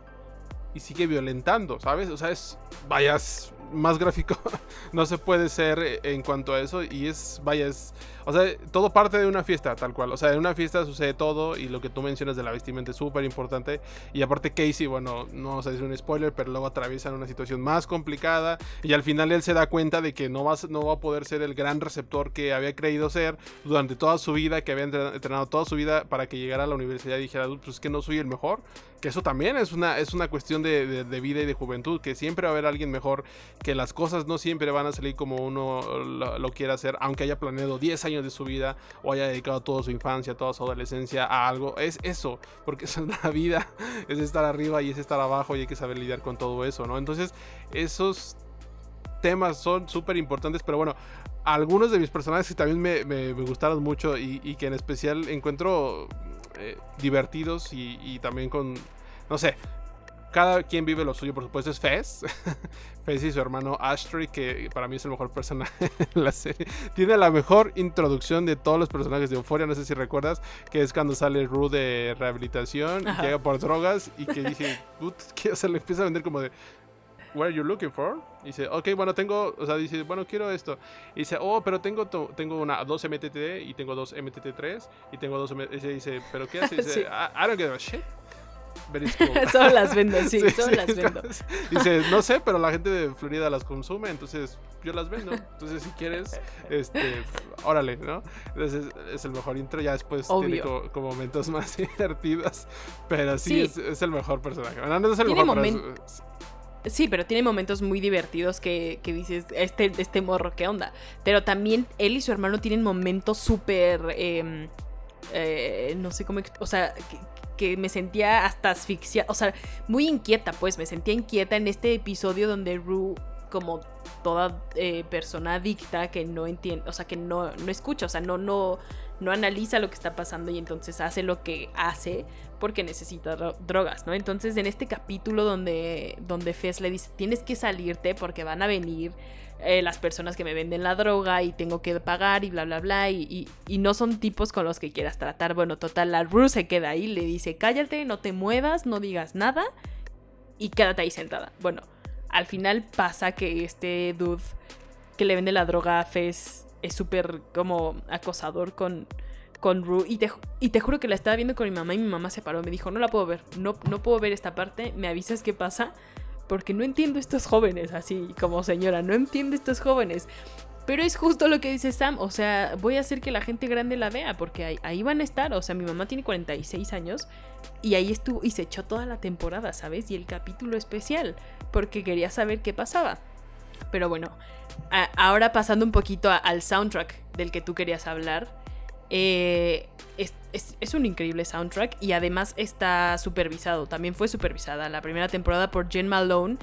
y sigue violentando, ¿sabes? O sea, es, vayas más gráfico no se puede ser en cuanto a eso y es, vaya, es, o sea, todo parte de una fiesta, tal cual, o sea, en una fiesta sucede todo y lo que tú mencionas de la vestimenta es súper importante. Y aparte Casey, bueno, no sé si es un spoiler, pero luego atraviesan una situación más complicada y al final él se da cuenta de que no va, no va a poder ser el gran receptor que había creído ser durante toda su vida, que había entrenado toda su vida para que llegara a la universidad y dijera, pues es que no soy el mejor, que eso también es una, es una cuestión de, de vida y de juventud, que siempre va a haber alguien mejor que las cosas no siempre van a salir como uno lo, quiere hacer, aunque haya planeado 10 años de su vida o haya dedicado toda su infancia, toda su adolescencia a algo. Es eso, porque es la vida, es estar arriba y es estar abajo y hay que saber lidiar con todo eso, ¿no? Entonces, esos temas son súper importantes, pero bueno, algunos de mis personajes que también me, gustaron mucho y, que en especial encuentro eh, divertidos y, y, también con, no sé, cada quien vive lo suyo, por supuesto, es Fez. Fez y su hermano Ashtray, que para mí es el mejor personaje en la serie. Tiene la mejor introducción de todos los personajes de Euphoria, no sé si recuerdas, que es cuando sale Rue de rehabilitación, y llega por drogas y que dije, que se le empieza a vender como de, What are you looking for? Y dice, ok, bueno, tengo, o sea, dice, bueno, quiero esto. Y dice, oh, pero tengo, tengo una, dos MTT y tengo dos MTT3 y tengo dos, y dice, pero ¿qué hace? dice, I, I, don't give a shit. solo las vendo, sí, solo las vendo. Dice, no sé, pero la gente de Florida las consume, entonces yo las vendo. Entonces, si quieres, este, órale, ¿no? Entonces es el mejor intro, ya después tiene como, momentos más divertidos, pero sí, Es, el mejor personaje. no es el mejor, Sí, pero tiene momentos muy divertidos que, que, dices, este, este morro, ¿qué onda? Pero también él y su hermano tienen momentos súper... Em, eh, no sé cómo... O sea, que me sentía hasta asfixiada, o sea, muy inquieta, pues me sentía inquieta en este episodio donde Rue, como toda eh, persona adicta que no entiende, o sea, que no, no escucha, o sea, no, no, no analiza lo que está pasando y entonces hace lo que hace porque necesita drogas, ¿no? Entonces en este capítulo donde, donde Fez le dice, tienes que salirte porque van a venir eh, las personas que me venden la droga y tengo que pagar y bla, bla, bla. Y, no son tipos con los que quieras tratar. Bueno, total, la Rue se queda ahí, le dice, cállate, no te muevas, no digas nada y quédate ahí sentada. Bueno, al final pasa que este dude que le vende la droga a Fez es súper como acosador con, con Rue y te, y te juro que la estaba viendo con mi mamá y mi mamá se paró. Me dijo, no la puedo ver, no, no puedo ver esta parte, me avisas qué pasa porque no entiendo estos jóvenes, así como señora, no entiendo estos jóvenes. Pero es justo lo que dice Sam, o sea, voy a hacer que la gente grande la vea, porque ahí, van a estar, o sea, mi mamá tiene 46 años y ahí estuvo y se echó toda la temporada, ¿sabes? Y el capítulo especial, porque quería saber qué pasaba. Pero bueno, ahora pasando un poquito al soundtrack del que tú querías hablar, eh, un increíble soundtrack y además está supervisado, también fue supervisada la primera temporada por Jen Malone,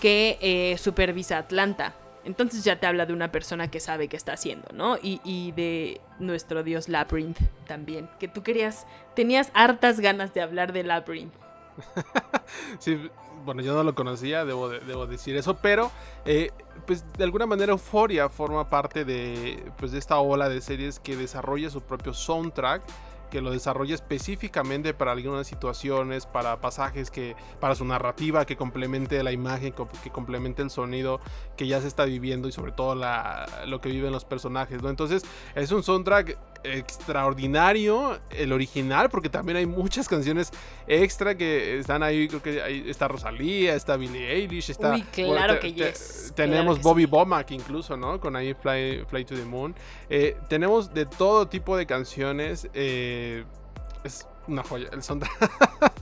que eh, supervisa Atlanta. Entonces ya te habla de una persona que sabe qué está haciendo, ¿no? Y, y, de nuestro dios Labyrinth también, que tú querías, tenías hartas ganas de hablar de Labyrinth. sí, bueno, yo no lo conocía, debo, debo decir eso, pero eh, pues de alguna manera Euphoria forma parte de, pues, de esta ola de series que desarrolla su propio soundtrack que lo desarrolla específicamente para algunas situaciones, para pasajes que, para su narrativa, que complemente la imagen, que complemente el sonido que ya se está viviendo y sobre todo la, lo que viven los personajes, ¿no? Entonces es un soundtrack extraordinario, el original, porque también hay muchas canciones extra que están ahí, creo que ahí está Rosalía, está Billie Eilish, está... Uy, claro que yes. Tenemos Bobby Bomack incluso, ¿no? Con ahí Fly, Fly to the Moon. Eh, tenemos de todo tipo de canciones. Eh, es una joya, el soundtrack.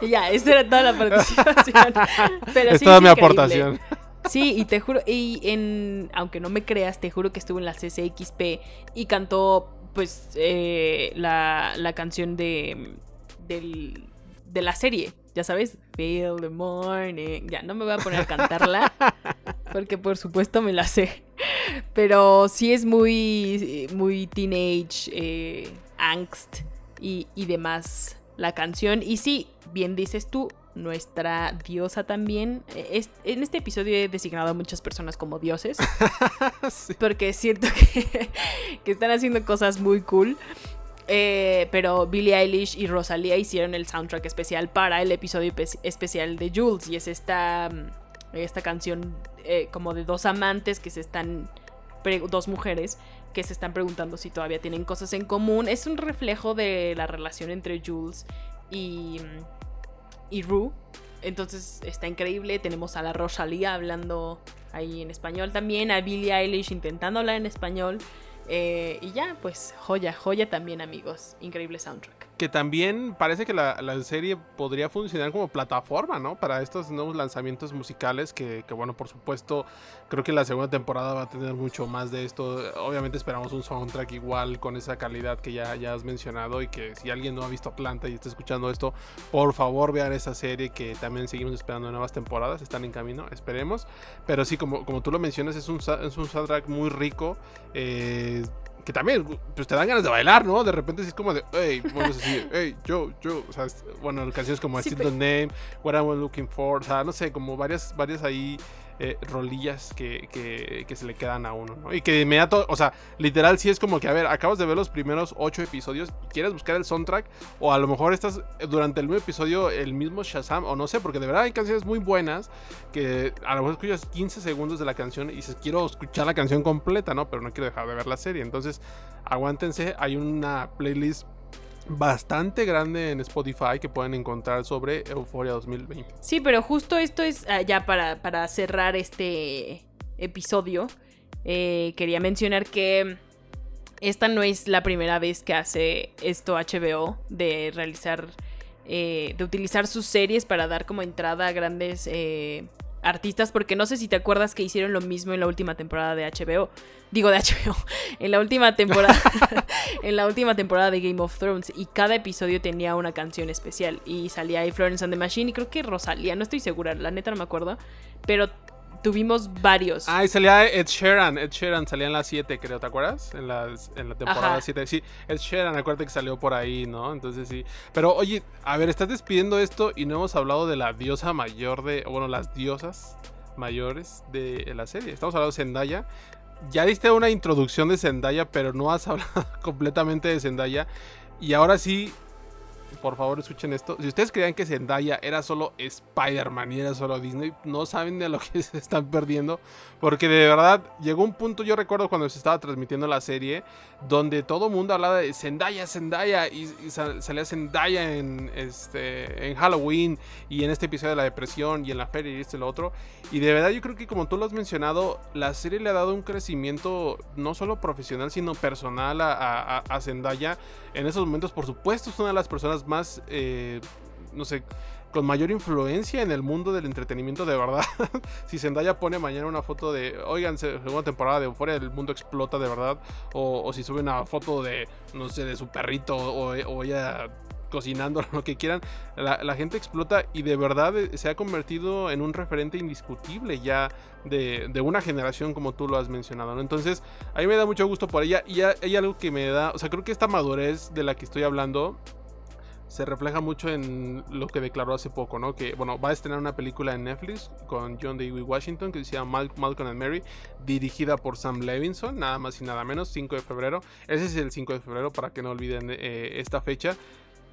ya, esa era toda la participación. Pero es toda mi aportación. Sí, y te juro, y en, aunque no me creas, te juro que estuvo en la CCXP y cantó, pues, eh, la, la, canción de, del, de la serie, ya sabes, Feel the Morning. Ya, no me voy a poner a cantarla, porque por supuesto me la sé. Pero sí es muy, muy teenage, eh, angst y, y demás la canción. Y sí, bien dices tú, nuestra diosa también. E, en este episodio he designado a muchas personas como dioses. Porque es cierto que, están haciendo cosas muy cool. Eh, pero Billie Eilish y Rosalía hicieron el soundtrack especial para el episodio especial de Jules. Y es esta, esta canción eh, como de dos amantes que se están... Dos mujeres que se están preguntando si todavía tienen cosas en común. Es un reflejo de la relación entre Jules y y Rue. Entonces está increíble. Tenemos a la Rosalía hablando ahí en español también. A Billie Eilish intentando hablar en español. Eh, y ya, pues joya, joya también amigos. Increíble soundtrack que también parece que la, serie podría funcionar como plataforma, ¿no? Para estos nuevos lanzamientos musicales que, bueno, por supuesto, creo que la segunda temporada va a tener mucho más de esto. Obviamente esperamos un soundtrack igual con esa calidad que ya, ya has mencionado y que si alguien no ha visto Atlanta y está escuchando esto, por favor vean esa serie que también seguimos esperando nuevas temporadas, están en camino, esperemos. Pero sí, como, como tú lo mencionas, es un, es un soundtrack muy rico. Eh, que también pues te dan ganas de bailar, ¿no? De repente es como de, hey, bueno, así, hey, yo, yo, o sea, bueno, canciones como sí, Still Name, What I'm Looking For, o sea, no sé, como varias, varias ahí eh, rolillas que, que, se le quedan a uno, ¿no? Y que de inmediato, o sea, literal, sí es como que, a ver, acabas de ver los primeros ocho episodios y quieres buscar el soundtrack, o a lo mejor estás durante el mismo episodio el mismo Shazam, o no sé, porque de verdad hay canciones muy buenas que a lo mejor escuchas 15 segundos de la canción y dices, quiero escuchar la canción completa, ¿no? Pero no quiero dejar de ver la serie. Entonces, aguántense, hay una playlist bastante grande en Spotify que pueden encontrar sobre Euphoria 2020. Sí, pero justo esto es ah, ya para, para, cerrar este episodio. Eh, quería mencionar que esta no es la primera vez que hace esto HBO de realizar, eh, de utilizar sus series para dar como entrada a grandes eh, artistas, porque no sé si te acuerdas que hicieron lo mismo en la última temporada de HBO. Digo de HBO, en la última temporada, en la última temporada de Game of Thrones. Y cada episodio tenía una canción especial. Y salía ahí Florence and the Machine y creo que Rosalía, no estoy segura, la neta no me acuerdo. Pero tuvimos varios. Ah, y salía Ed Sheeran. Ed Sheeran salía en la 7, creo, ¿te acuerdas? En la, en la temporada 7. Sí, Ed Sheeran, acuérdate que salió por ahí, ¿no? Entonces sí. Pero oye, a ver, estás despidiendo esto y no hemos hablado de la diosa mayor de. Bueno, las diosas mayores de la serie. Estamos hablando de Zendaya. Ya diste una introducción de Zendaya, pero no has hablado completamente de Zendaya. Y ahora sí, por favor escuchen esto. Si ustedes creían que Zendaya era solo Spider-Man y era solo Disney, no saben de lo que se están perdiendo. Porque de verdad llegó un punto, yo recuerdo cuando se estaba transmitiendo la serie, donde todo el mundo hablaba de Zendaya, Zendaya, y, salía Zendaya en, este, en Halloween y en este episodio de la depresión y en la feria y esto y lo otro. Y de verdad yo creo que como tú lo has mencionado, la serie le ha dado un crecimiento no solo profesional, sino personal a, a Zendaya. En esos momentos, por supuesto, es una de las personas más, eh, no sé, con mayor influencia en el mundo del entretenimiento de verdad. si Zendaya pone mañana una foto de, oigan, segunda temporada de Euphoria, el mundo explota de verdad. O, si sube una foto de, no sé, de su perrito o, ella cocinando, lo que quieran, la, gente explota y de verdad eh, se ha convertido en un referente indiscutible ya de, una generación como tú lo has mencionado, ¿no? Entonces, a mí me da mucho gusto por ella y hay algo que me da, o sea, creo que esta madurez de la que estoy hablando se refleja mucho en lo que declaró hace poco, ¿no? Que, bueno, va a estrenar una película en Netflix con John David Washington que se llama Malcolm and Mary, dirigida por Sam Levinson, nada más y nada menos, 5 de febrero. Ese es el 5 de febrero para que no olviden eh, esta fecha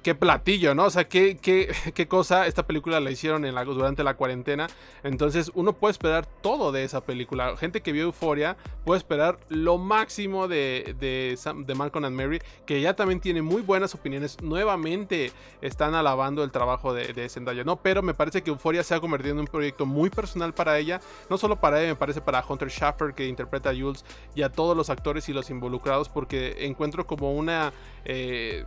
qué platillo, ¿no? O sea, qué, qué, qué cosa. Esta película la hicieron durante la cuarentena. Entonces, uno puede esperar todo de esa película. Gente que vio Euforia puede esperar lo máximo de, de, de Malcolm and Mary, que ya también tiene muy buenas opiniones. Nuevamente están alabando el trabajo de, de Zendaya, ¿no? Pero me parece que Euforia se ha convertido en un proyecto muy personal para ella. No solo para ella, me parece para Hunter Schaffer, que interpreta a Jules, y a todos los actores y los involucrados, porque encuentro como una. Eh,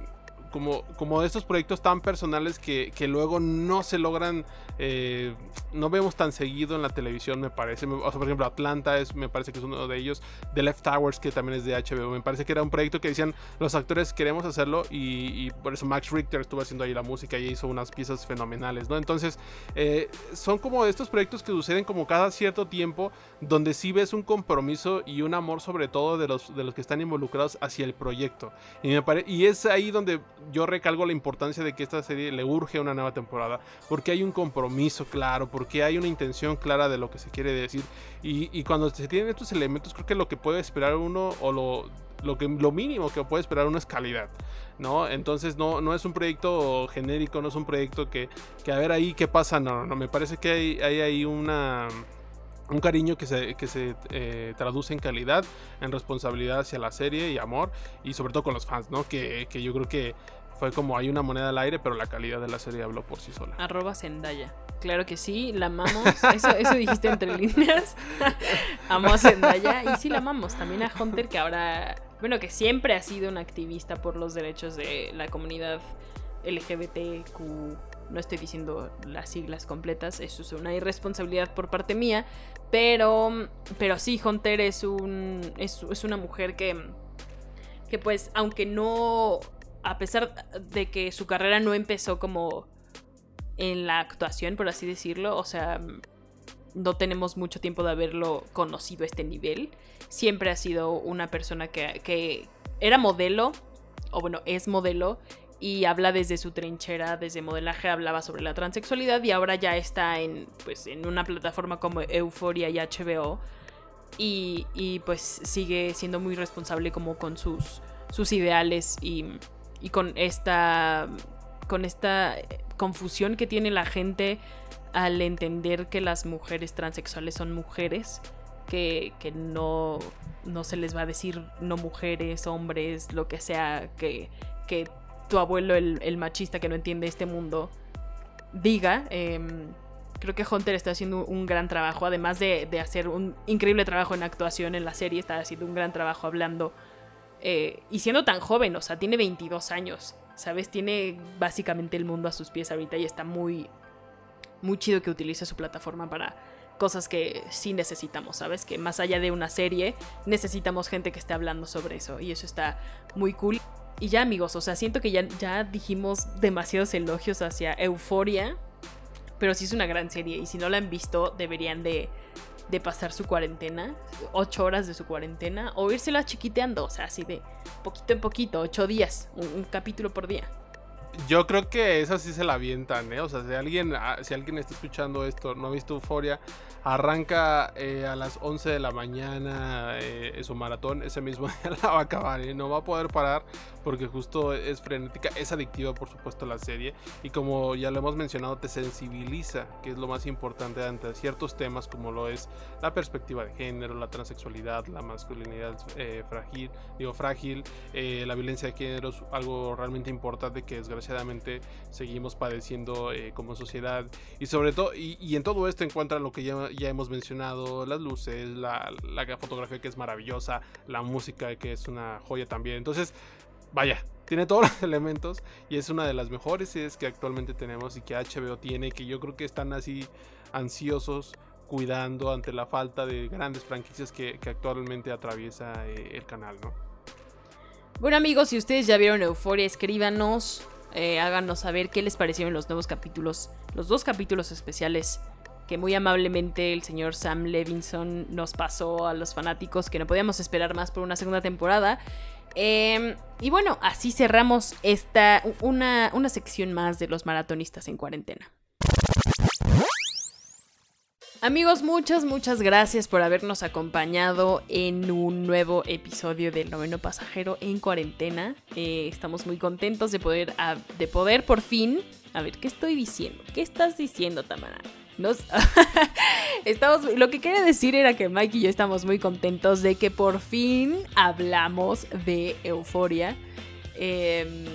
como, como estos proyectos tan personales que, luego no se logran, eh, no vemos tan seguido en la televisión, me parece. O sea, por ejemplo, Atlanta es, me parece que es uno de ellos. The Left Towers, que también es de HBO. Me parece que era un proyecto que decían los actores queremos hacerlo y, por eso Max Richter estuvo haciendo ahí la música y hizo unas piezas fenomenales, ¿no? Entonces, eh, son como estos proyectos que suceden como cada cierto tiempo, donde sí ves un compromiso y un amor sobre todo de los, de los que están involucrados hacia el proyecto. Y, me y es ahí donde yo recalco la importancia de que esta serie le urge una nueva temporada, porque hay un compromiso claro, porque hay una intención clara de lo que se quiere decir. Y, cuando se tienen estos elementos, creo que lo que puede esperar uno, o lo, lo, que, lo mínimo que puede esperar uno es calidad, ¿no? Entonces no, no es un proyecto genérico, no es un proyecto que, que a ver ahí qué pasa, no, no, me parece que hay, hay ahí una un cariño que se, que se eh, traduce en calidad, en responsabilidad hacia la serie y amor, y sobre todo con los fans, ¿no? Que, que yo creo que fue como hay una moneda al aire, pero la calidad de la serie habló por sí sola. Arroba Zendaya. Claro que sí, la amamos. Eso, eso dijiste entre líneas. Amo a Zendaya. Y sí, la amamos. También a Hunter, que ahora, bueno, que siempre ha sido un activista por los derechos de la comunidad LGBTQ. No estoy diciendo las siglas completas, eso es una irresponsabilidad por parte mía. Pero, pero sí, Hunter es, un, es, es una mujer que, que pues, aunque no a pesar de que su carrera no empezó como en la actuación, por así decirlo, o sea, no tenemos mucho tiempo de haberlo conocido a este nivel. Siempre ha sido una persona que, era modelo, o bueno, es modelo, y habla desde su trinchera, desde modelaje, hablaba sobre la transexualidad y ahora ya está en, pues, en una plataforma como Euphoria y HBO. Y, y pues sigue siendo muy responsable como con sus, sus ideales y y con esta con esta confusión que tiene la gente al entender que las mujeres transexuales son mujeres, que, no, no se les va a decir no mujeres, hombres, lo que sea, que, que tu abuelo, el, machista que no entiende este mundo, diga. Em, creo que Hunter está haciendo un gran trabajo, además de, de, hacer un increíble trabajo en actuación en la serie, está haciendo un gran trabajo hablando eh, y siendo tan joven, o sea, tiene 22 años, ¿sabes? Tiene básicamente el mundo a sus pies ahorita y está muy, muy chido que utilice su plataforma para cosas que sí necesitamos, ¿sabes? Que más allá de una serie, necesitamos gente que esté hablando sobre eso y eso está muy cool. Y ya amigos, o sea, siento que ya, ya dijimos demasiados elogios hacia Euforia, pero sí es una gran serie y si no la han visto deberían de de pasar su cuarentena, ocho horas de su cuarentena, o írsela chiquiteando, o sea, así de poquito en poquito, ocho días, un, capítulo por día. Yo creo que esa sí se la avientan, ¿eh? O sea, si alguien, ah, si alguien está escuchando esto, no ha visto Euforia, arranca eh, a las 11 de la mañana eh, su maratón, ese mismo día la va a acabar, ¿eh? No va a poder parar porque justo es frenética, es adictiva, por supuesto, la serie. Y como ya lo hemos mencionado, te sensibiliza, que es lo más importante ante ciertos temas como lo es la perspectiva de género, la transexualidad, la masculinidad eh, frágil, digo, frágil, la violencia de género, algo realmente importante que desgraciadamente seguimos padeciendo eh, como sociedad. Y sobre todo, y, en todo esto encuentran lo que ya, ya hemos mencionado, las luces, la, la, fotografía que es maravillosa, la música que es una joya también. Entonces, vaya, tiene todos los elementos y es una de las mejores series que actualmente tenemos y que HBO tiene, que yo creo que están así ansiosos cuidando ante la falta de grandes franquicias que, actualmente atraviesa eh, el canal, ¿no? Bueno amigos, si ustedes ya vieron Euforia, escríbanos eh, háganos saber qué les parecieron los nuevos capítulos, los dos capítulos especiales que muy amablemente el señor Sam Levinson nos pasó a los fanáticos que no podíamos esperar más por una segunda temporada. Em, y bueno, así cerramos esta, una, una sección más de los maratonistas en cuarentena. Amigos, muchas, muchas gracias por habernos acompañado en un nuevo episodio del Noveno Pasajero en cuarentena. Eh, estamos muy contentos de poder, de poder por fin... A ver, ¿qué estoy diciendo? ¿Qué estás diciendo, Tamara? Nos... estamos, lo que quería decir era que Mike y yo estamos muy contentos de que por fin hablamos de Euforia. Eh,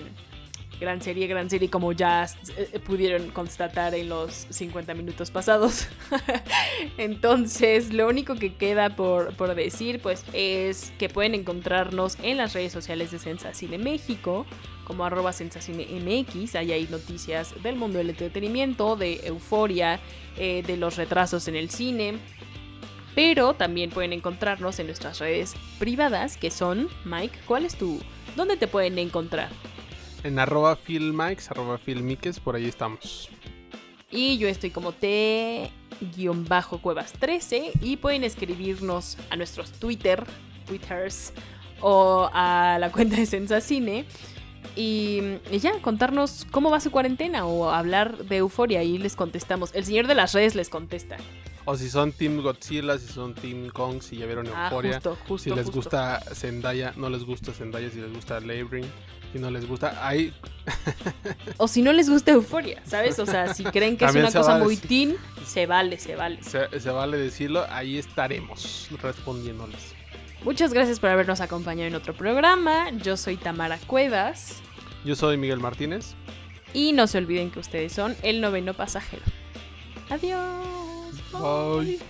gran serie, gran serie, como ya eh, pudieron constatar en los 50 minutos pasados. Entonces, lo único que queda por, decir, pues, es que pueden encontrarnos en las redes sociales de Sensacine México, como arroba MX, ahí hay noticias del mundo del entretenimiento, de euforia, eh, de los retrasos en el cine. Pero también pueden encontrarnos en nuestras redes privadas, que son, Mike, ¿cuál es tu... ¿Dónde te pueden encontrar? En arroba filmix, arroba filmiques, por ahí estamos. Y yo estoy como T-Cuevas13 y pueden escribirnos a nuestros Twitter, Twitters o a la cuenta de Sensacine y, y, ya contarnos cómo va su cuarentena o hablar de euforia y les contestamos. El señor de las redes les contesta. O si son Team Godzilla, si son Team Kong, si ya vieron ah, Euforia. si les gusta Zendaya, no les gusta Zendaya, si les gusta Labrin si no les gusta, ahí. o si no les gusta Euforia, ¿sabes? O sea, si creen que es una cosa muy teen, se vale, se vale. Se, vale decirlo, ahí estaremos respondiéndoles. Muchas gracias por habernos acompañado en otro programa. Yo soy Tamara Cuevas. Yo soy Miguel Martínez. Y no se olviden que ustedes son el noveno pasajero. Adiós. Bye.